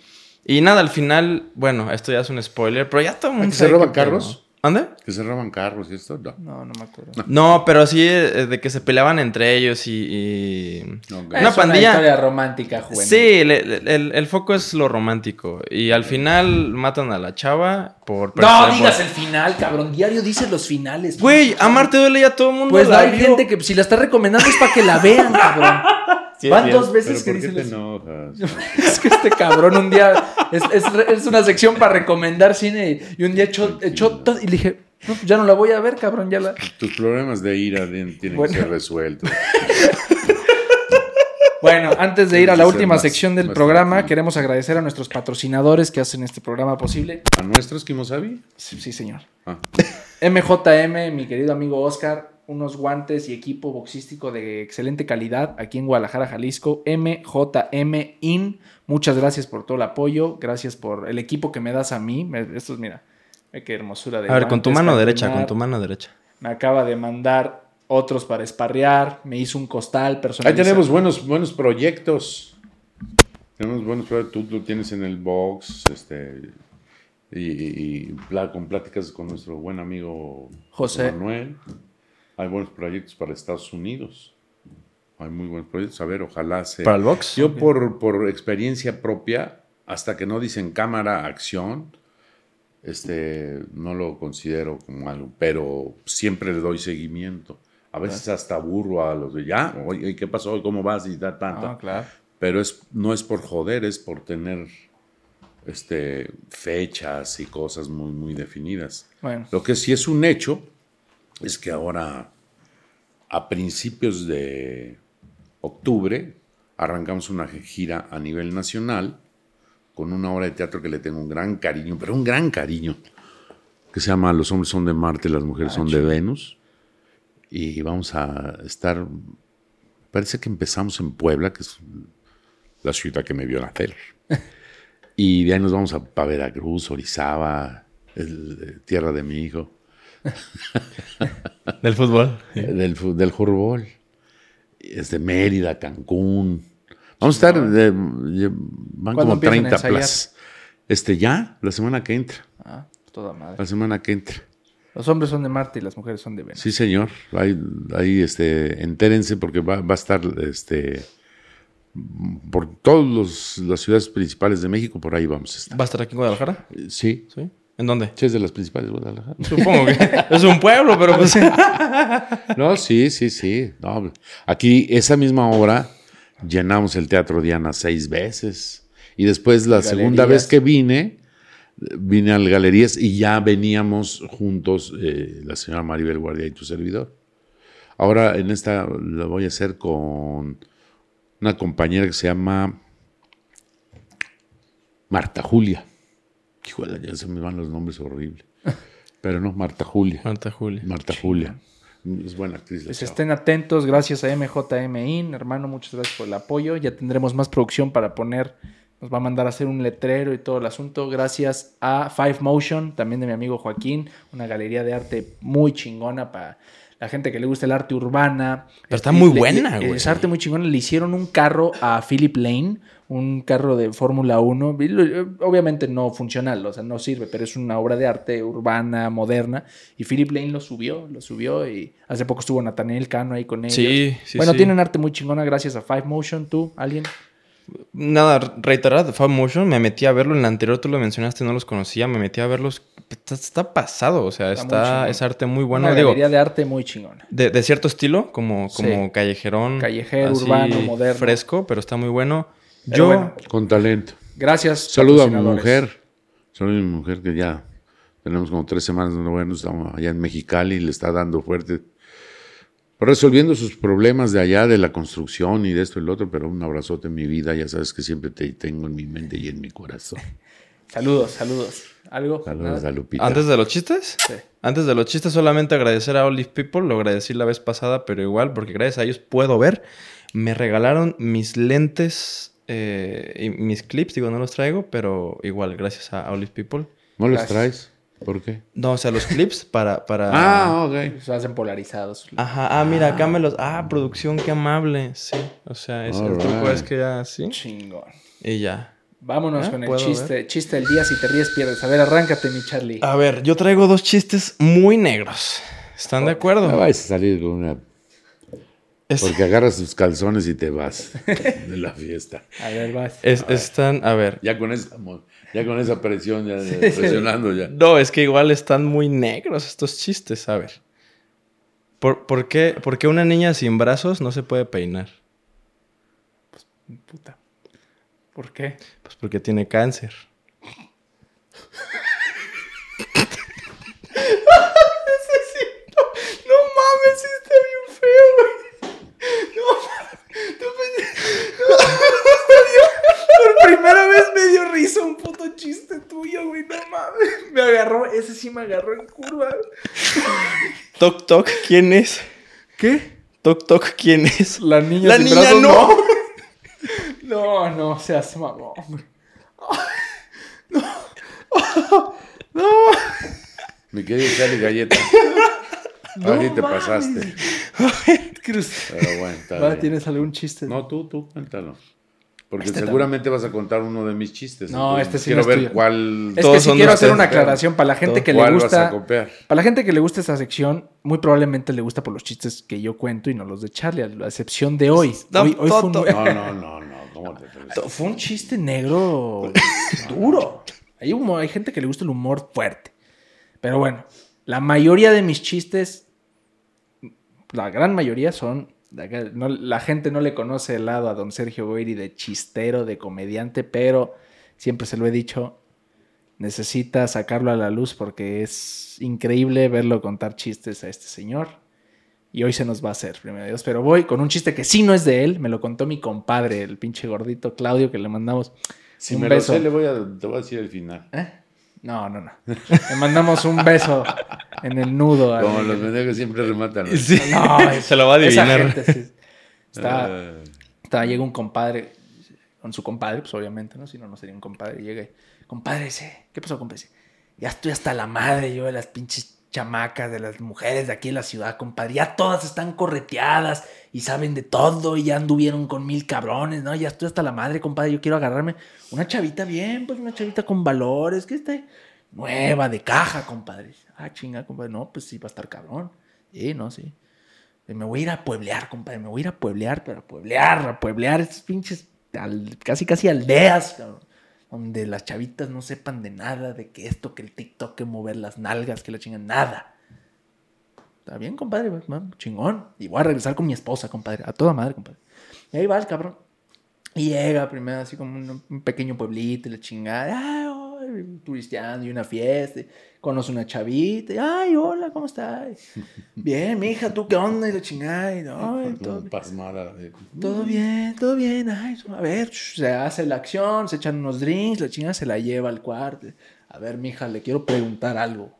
Y nada, al final, bueno, esto ya es un spoiler, pero ya todo el mundo ¿Que se roban carros? ¿Dónde? ¿Que se roban carros y esto? No. No, no me acuerdo. No, pero sí eh, de que se peleaban entre ellos y... Una es pandilla- Una historia romántica, juvenil. Sí, le- le- el, el foco es lo romántico. Y al final matan a la chava por... No por- digas el final, cabrón. Diario dice los finales. Güey, amarte duele ya todo el mundo Pues la hay vio. gente que si la está recomendando es para que la vean, cabrón. Sí, Van sí, dos es. veces ¿Pero que enojas? Es que este cabrón un día es, es, es una sección para recomendar cine y un día echó, echó todo y le dije, no, pues ya no la voy a ver, cabrón, ya la... Tus problemas de ira tienen Bueno. que ser resueltos. Bueno, antes de ir a la última más- sección del programa, queremos agradecer a nuestros patrocinadores que hacen este programa posible. ¿A nuestros Kimosabi? Sí, sí, señor. Ah. MJM, mi querido amigo Oscar, unos guantes y equipo boxístico de excelente calidad aquí en Guadalajara, Jalisco. MJM IN, muchas gracias por todo el apoyo, gracias por el equipo que me das a mí. Esto es, mira, ve qué hermosura de A ver, con tu mano derecha, con tu mano derecha. Me acaba de mandar otros para esparrear, me hizo un costal Ahí personalizado. tenemos buenos, buenos proyectos. Tenemos buenos proyectos. Tú lo tienes en el box. Este, y, y con pláticas con nuestro buen amigo José. Manuel. Hay buenos proyectos para Estados Unidos. Hay muy buenos proyectos. A ver, ojalá se. ¿Para el box? Yo, por, por experiencia propia, hasta que no dicen cámara, acción, este, no lo considero como algo, pero siempre le doy seguimiento. A veces hasta aburro a los de ya, oye, ¿qué pasó? ¿Cómo vas? Y ta, ta, ta. Ah, claro. Pero es, no es por joder, es por tener este, fechas y cosas muy, muy definidas. Bueno, Lo que sí es un hecho es que ahora, a principios de octubre, arrancamos una gira a nivel nacional con una obra de teatro que le tengo un gran cariño, pero un gran cariño, que se llama Los hombres son de Marte, las mujeres son de Venus. Y vamos a estar, parece que empezamos en Puebla, que es la ciudad que me vio nacer. Y de ahí nos vamos a, a Veracruz, Orizaba, el- eh, tierra de mi hijo, Del fútbol. del, del fútbol. Es de Mérida, Cancún. Vamos a estar, de- de- van ¿Cuándo como empiezan a 30 ensayar? plazas. Este, ya, la semana que entra, ah, toda madre. la semana que entra. Los hombres son de Marte y las mujeres son de Venus. Sí, señor. Ahí, ahí este, entérense porque va, va a estar este, por todas las ciudades principales de México, por ahí vamos a estar. ¿Va a estar aquí en Guadalajara? Sí, ¿Sí? ¿En dónde? sí es de las principales de Guadalajara. Supongo que es un pueblo, pero pues... No, sí, sí, sí. No, aquí esa misma obra llenamos el Teatro Diana seis veces. Y después la segunda vez que vine, vine al Galerías y ya veníamos juntos, eh, la señora Maribel Guardia y tu servidor. Ahora en esta la voy a hacer con una compañera que se llama Marta Julia. Híjole, ya se me van los nombres horribles. Pero no, Marta Julia. Marta Julia. Marta Julia. Es buena actriz. la Pues estén atentos, gracias a MJMIN, hermano, muchas gracias por el apoyo. Ya tendremos más producción para poner, nos va a mandar a hacer un letrero y todo el asunto. Gracias a Five Motion, también de mi amigo Joaquín, una galería de arte muy chingona para la gente que le gusta el arte urbana. Pero está Este, muy le- buena, güey. Es arte muy chingona. Le hicieron un carro a Philip Lane, un carro de Fórmula 1. Y lo- Obviamente no funcional, o sea, no sirve, pero es una obra de arte urbana, moderna. Y Philip Lane lo subió, lo subió. Y hace poco estuvo Nathaniel Cano ahí con ellos. Sí, sí, bueno, sí. tienen arte muy chingona gracias a Five Motion. ¿Tú, alguien? Nada, reiterar de Fab Motion, me metí a verlo. En la anterior tú lo mencionaste, no los conocía. Me metí a verlos. Está, está pasado, o sea, Está es arte muy bueno. una Digo, galería de arte muy chingona. de, de cierto estilo, como, Sí. como callejerón. Callejero, urbano, moderno. Fresco, pero está muy bueno. Pero Yo, bueno, Con talento. Gracias. Saludo a mi mujer. Saludo a mi mujer que ya tenemos como tres semanas no vernos. Estamos allá en Mexicali y le está dando fuerte. Resolviendo sus problemas de allá, de la construcción y de esto y lo otro, pero un abrazote en mi vida. Ya sabes que siempre te tengo en mi mente y en mi corazón. Saludos, saludos. ¿Algo? Saludos a Lupita. antes de los chistes, Sí. antes de los chistes, solamente agradecer a Olive People. Lo agradecí la vez pasada, pero igual, porque gracias a ellos puedo ver. Me regalaron mis lentes eh, y mis clips. Digo, no los traigo, pero igual, gracias a Olive People. ¿No los Gracias. traes? ¿Por qué? No, o sea, los clips para... para... Ah, ok. Se hacen polarizados. Ajá, ah, mira, acá me los... Ah, producción, qué amable. Sí, o sea, es, el truco es que ya, sí. Chingón. Y ya. Vámonos ¿Eh? con el ¿Puedo chiste. Chiste del día. Si te ríes, pierdes. A ver, arráncate, mi Charlie. A ver, yo traigo dos chistes muy negros. ¿Están de No acuerdo? vas a salir con una... Es- Porque agarras tus calzones y te vas de la fiesta. A ver, vas. es- están, a ver. Ya con esa, ya con esa presión, ya presionando ya. No, es que igual están muy negros estos chistes, a ver. ¿Por, por qué, por qué una niña sin brazos no se puede peinar? Puta. ¿Por qué? Pues porque tiene cáncer. No mames, sí está bien feo, güey. No. No, Por primera vez me dio risa un puto chiste tuyo, güey. No mames. Me agarró, ese sí me agarró en curva. Toc, toc, ¿quién es? ¿Qué? Toc, toc, ¿quién es? La niña La niña brazos, no. No, no, seas mamón. güey. Mi querido Charlie Galleta. Sí te pasaste. Cruz. Pero bueno, está Va, bien. ¿Tienes algún chiste? No, tú, tú, cuéntalo. Porque Este seguramente vas a contar uno de mis chistes. No, entonces este sí quiero no es ver tuyo. cuál, Es que sí quiero hacer una aclaración para la gente que le gusta. Para la gente que le gusta esta sección, muy probablemente le gusta por los chistes que yo cuento y no los de Charlie, a la excepción de hoy. No, hoy, hoy fue, un, Toto. No, no, no, no. ¿Cómo te atreves? fue un chiste negro duro. Hay, humor- hay gente que le gusta el humor fuerte. Pero bueno, la mayoría de mis chistes, la gran mayoría son... no- la gente no le conoce el lado a don Sergio Goyri de chistero, de comediante, pero siempre se lo he dicho, necesita sacarlo a la luz porque es increíble verlo contar chistes a este señor. Y hoy se nos va a hacer, primero Dios. Pero voy con un chiste que sí no es de él. Me lo contó mi compadre, el pinche gordito Claudio, que le mandamos Si un me beso. lo sé, le voy a, te voy a decir el final. ¿Eh? No, no, no. Le mandamos un beso en el nudo. al- Como los pendejos siempre rematan. ¿no? Sí. No, es- se lo va a esa adivinar. gente, sí. Está, Eh, está- llega un compadre, con su compadre, pues obviamente, ¿no? Si no, no sería un compadre. Llega y, compadre, dice, ¿qué pasó, compadre? Ya estoy hasta la madre yo de las pinches chamacas, de las mujeres de aquí en la ciudad, compadre. Ya todas están correteadas y saben de todo y ya anduvieron con mil cabrones, ¿no? Ya estoy hasta la madre, compadre. Yo quiero agarrarme una chavita bien, pues una chavita con valores, que esté nueva, de caja, compadre. Ah, chinga, compadre. No, pues sí, va a estar cabrón. Sí, no, sí. Me voy a ir a pueblear, compadre. Me voy a ir a pueblear, pero a pueblear, a pueblear. Esas pinches, casi, casi aldeas, cabrón. Donde las chavitas no sepan de nada, de que esto, que el TikTok, que mover las nalgas, que la chingan, nada. Está bien, compadre, va, chingón. Y voy a regresar con mi esposa, compadre. A toda madre, compadre. Y ahí va el cabrón. Y llega primero así como un, un pequeño pueblito y la chingada. Ah, turisteando y una fiesta. Conoce una chavita. y, Ay, hola, ¿cómo estás? Bien, mija, ¿tú qué onda? Y la chingada. y, "Ay, todo, Pasmada. todo bien, todo bien. Ay, a ver, se hace la acción, se echan unos drinks, la chingada se la lleva al cuarto. A ver, mija, le quiero preguntar algo.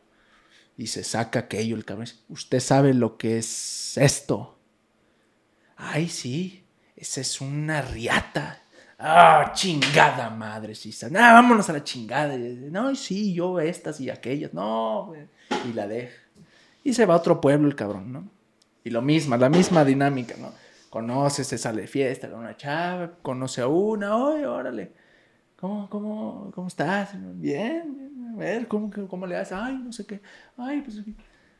Y se saca aquello el cabrón. ¿Usted sabe lo que es esto? Ay, sí, esa es una riata. Ah, chingada madre, sí. Ah, vámonos a la chingada. No, sí, yo estas y aquellas. No, y la deja. Y se va a otro pueblo el cabrón, ¿no? Y lo mismo, la misma dinámica, ¿no? Conoce, se sale de fiesta con una chava, conoce a una, oye, órale. ¿Cómo, cómo, cómo estás? Bien, bien, a ver, ¿cómo, cómo le haces? Ay, no sé qué. Ay, pues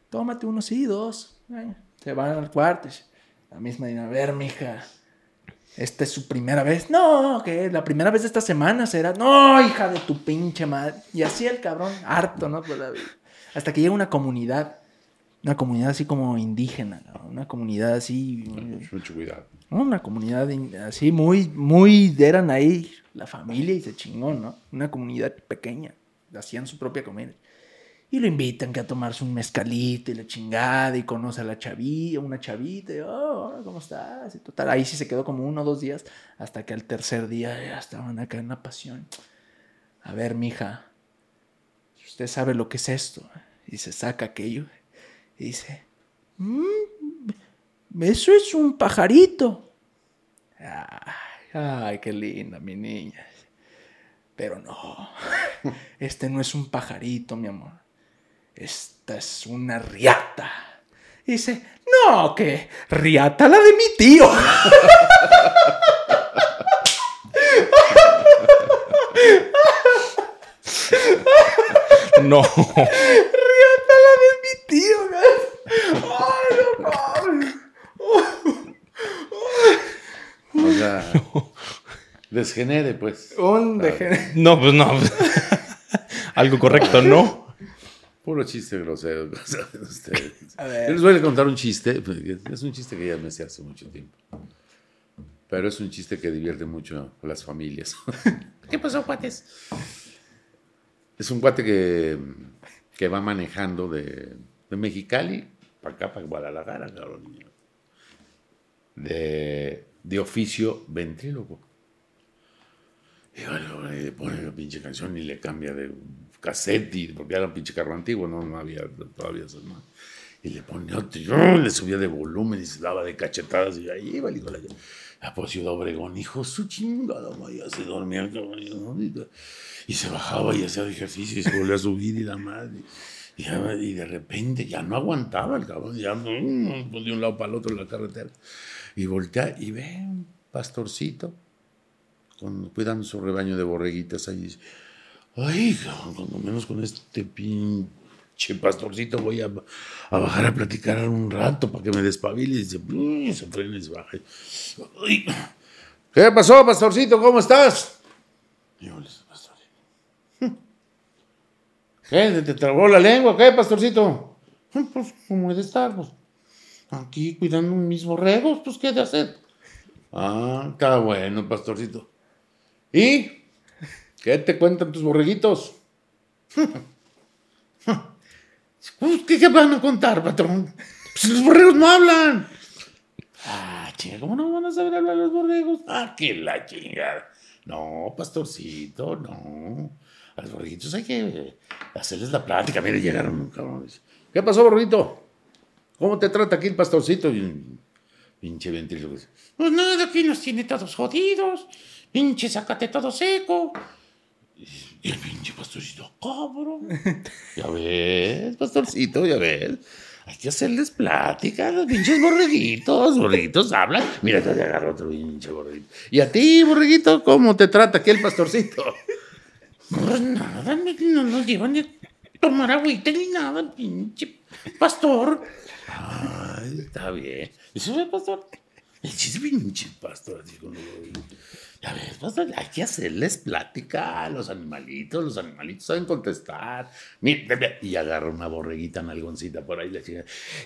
tómate uno, sí, dos. Ay, se van al cuarto. La misma dinámica. A ver, mija, esta es su primera vez. No, que la primera vez de esta semana será. No, hija de tu pinche madre. Y así el cabrón, harto, ¿no? Pues, hasta que llega una comunidad, una comunidad así como indígena, ¿no? una comunidad así. Mucho cuidado. ¿no? Una comunidad así muy, muy, eran ahí la familia y se chingó, ¿no? Una comunidad pequeña, hacían su propia comida. Y lo invitan que a tomarse un mezcalito y la chingada y conoce a la chavilla, una chavita, y, oh, ¿cómo estás? Y total, ahí sí se quedó como uno o dos días, hasta que al tercer día ya estaban acá en una pasión. A ver, mija, usted sabe lo que es esto. Y se saca aquello y dice, "Mm, eso es un pajarito. Ay, ay, qué linda, mi niña. Pero no, este no es un pajarito, mi amor. Esta es una riata. Y dice, no, que riata la de mi tío. No. Riata la de mi tío, güey. Ay, no mames. O sea, desgenere, pues. Un degener- No, pues no. Algo correcto, ¿no? Puro chiste grosero. ¿saben ustedes? A Yo les voy a contar un chiste. Es un chiste que ya me sé hace mucho tiempo. Pero es un chiste que divierte mucho a las familias. ¿Qué pasó, cuates? Es un cuate que, que va manejando de, de Mexicali para acá, para Guadalajara, cabrón. De, de oficio ventrílogo. Y bueno, le pone la pinche canción y le cambia de cassette, porque era un pinche carro antiguo, no, no había todavía más. Y le pone otro, le subía de volumen y se daba de cachetadas y ahí iba hijo de la... Ah, pues Ciudad Obregón, hijo, su chingada, vaya, se dormía el y, se bajaba y hacía ejercicio y se volvía a subir y la madre. Y, y de repente ya no aguantaba el cabrón, ya pues de un lado para el otro en la carretera. Y voltea y ve un pastorcito cuidando su rebaño de borreguitas ahí. Ay, cuando menos con este pinche pastorcito voy a, bajar a platicar un rato para que me despabile. Y "Mm", se frena y se baja. ¿Qué pasó, pastorcito? ¿Cómo estás? Yo le digo, pastorcito. ¿Qué? ¿Te trabó la lengua? ¿Qué, pastorcito? "Mm, Pues, ¿cómo he de estar? Pues, aquí cuidando mis borregos, pues, ¿qué de hacer? Ah, está bueno, pastorcito. ¿Y qué te cuentan tus borreguitos? Pues, ¿Qué, ¿Qué van a contar, patrón? Pues los borregos no hablan. Ah, chinga, ¿cómo no van a saber hablar los borregos? Ah, que la chingada. No, pastorcito, no. A los borreguitos hay que hacerles la plática. Mire, llegaron cabrón. ¿Qué pasó, borreguito? ¿Cómo te trata aquí el pastorcito? Pinche ventríloco dice, Pues nada, aquí nos tiene todos jodidos. Pinche, sácate todo seco. Y el pinche pastorcito, cabrón. Ya ves, pastorcito, ya ves. Hay que hacerles plática a los pinches borreguitos. Borreguitos hablan. Mira, te agarro otro pinche borreguito. Y a ti, borreguito, ¿cómo te trata aquí el pastorcito? Pues nada, no nos llevan ni a tomar agüita ni nada, pinche pastor. Ay, está bien. Eso es pastor. El pinche pastor. así como, Ya ves, pastor, hay que hacerles plática a los animalitos. Los animalitos saben contestar. Y agarra una borreguita nalgoncita por ahí.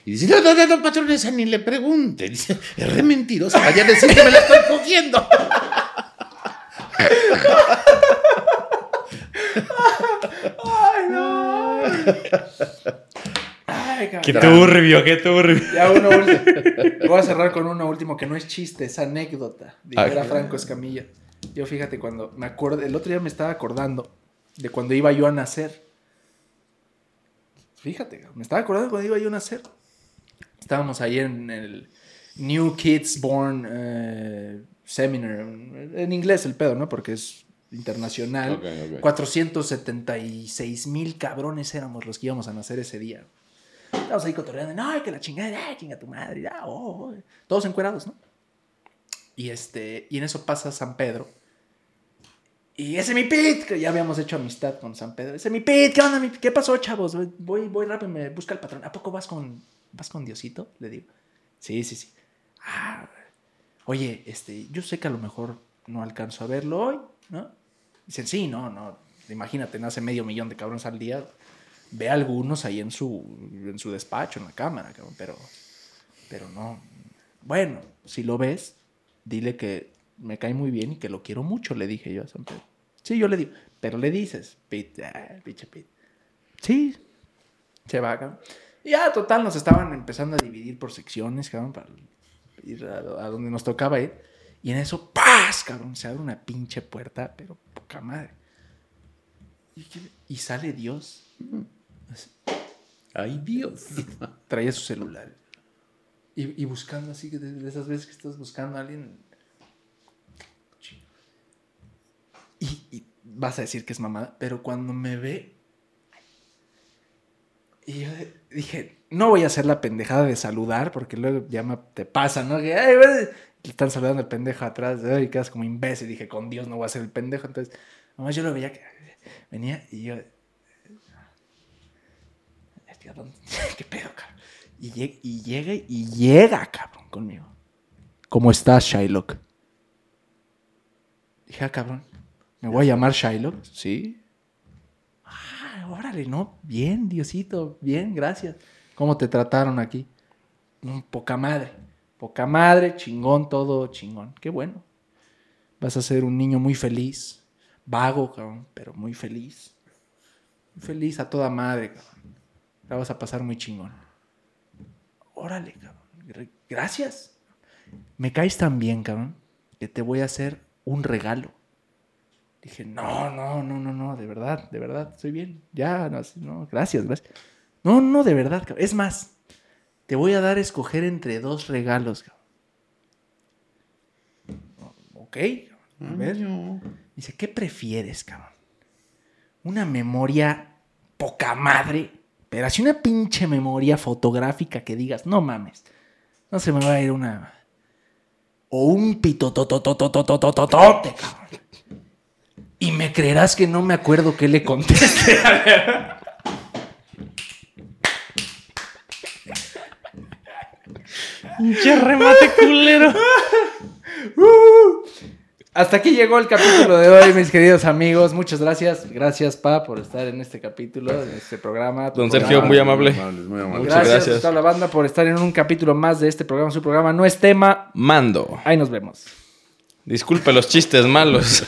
Y dice: No, no, no, no, patrón, esa ni le pregunte. Dice: Es re mentirosa. Vaya a decir que me la estoy cogiendo. Ay, cabrón. Qué turbio, qué turbio. Ya uno último. Voy a cerrar con uno último que no es chiste, es anécdota. Dijera Ah. Franco Escamilla. Yo fíjate cuando me acuerdo, el otro día me estaba acordando de cuando iba yo a nacer. Fíjate, me estaba acordando cuando iba yo a nacer. Estábamos ahí en el New Kids Born eh, Seminar. En inglés el pedo, ¿no? Porque es internacional. Ok, ok. 476 mil cabrones éramos los que íbamos a nacer ese día. Estábamos ahí cotorreando, no, que la chingada, ah, chinga tu madre, oh, oh". todos encuerados, ¿no? Y este, y en eso pasa San Pedro. Y ese mi Pit, que ya habíamos hecho amistad con San Pedro. Ese mi Pit, ¿qué onda? mi- ¿Qué pasó, chavos? Voy, voy rápido, me busca el patrón. ¿A poco vas con, vas con Diosito? Le digo. Sí, sí, sí. Ah, oye, este, yo sé que a lo mejor no alcanzo a verlo hoy, ¿no? Dicen, sí, no, no. Imagínate, nace medio millón de cabrones al día. Ve algunos ahí en su, en su despacho, en la cámara, cabrón, pero, pero no. Bueno, si lo ves, dile que me cae muy bien y que lo quiero mucho, le dije yo a San Pedro. Sí, yo le digo, pero le dices, Pete, ah, pinche Pete. Sí, se va, cabrón. Y ya, total, nos estaban empezando a dividir por secciones, cabrón, para ir a, a donde nos tocaba ir. Y en eso, ¡paz! Cabrón, se abre una pinche puerta, pero poca madre. Y, y sale Dios. Ay, Dios. traía su celular. Y, buscando así, de, de esas veces que estás buscando a alguien. Y, vas a decir que es mamada, pero cuando me ve. Y yo dije, no voy a hacer la pendejada de saludar, porque luego ya te pasa, ¿no? Que, están saludando el pendejo atrás, y quedas como imbécil. Dije, con Dios no voy a ser el pendejo. Entonces, nomás yo lo veía que venía y yo. "Este, ¿a dónde? ¿Qué pedo, cabrón? Y llega, y llega, y llega, cabrón, conmigo. ¿Cómo estás, Shylock? Dije, ah, cabrón, ¿me voy a llamar Shylock? Sí. Ah, órale, ¿no? Bien, Diosito, bien, gracias. ¿Cómo te trataron aquí? "Mm, poca madre, poca madre, chingón, todo chingón. Qué bueno. Vas a ser un niño muy feliz, vago, cabrón, pero muy feliz. Muy feliz a toda madre, cabrón. La vas a pasar muy chingón. Órale, cabrón. Gr- Gracias. Me caes tan bien, cabrón, que te voy a hacer un regalo. Dije, no, no, no, no, no, de verdad, de verdad, estoy bien. Ya, no, no, gracias, gracias. No, no, de verdad, cabrón. Es más, te voy a dar a escoger entre dos regalos, cabrón. Ok, a ver. Dice, ¿qué prefieres, cabrón? Una memoria poca madre, pero así una pinche memoria fotográfica que digas, no mames, no se me va a ir una. O un pito. Y me creerás que no me acuerdo qué le contesté. Pinche remate culero. Uh, hasta aquí llegó el capítulo de hoy, mis queridos amigos. Muchas gracias. Gracias, Pa, por estar en este capítulo, en este programa. Don programa. Sergio, muy amable. Muy amable, muy amable. Muchas Gracias, gracias. a toda la banda por estar en un capítulo más de este programa. Su programa no es tema. Mando. Ahí nos vemos. Disculpe los chistes malos.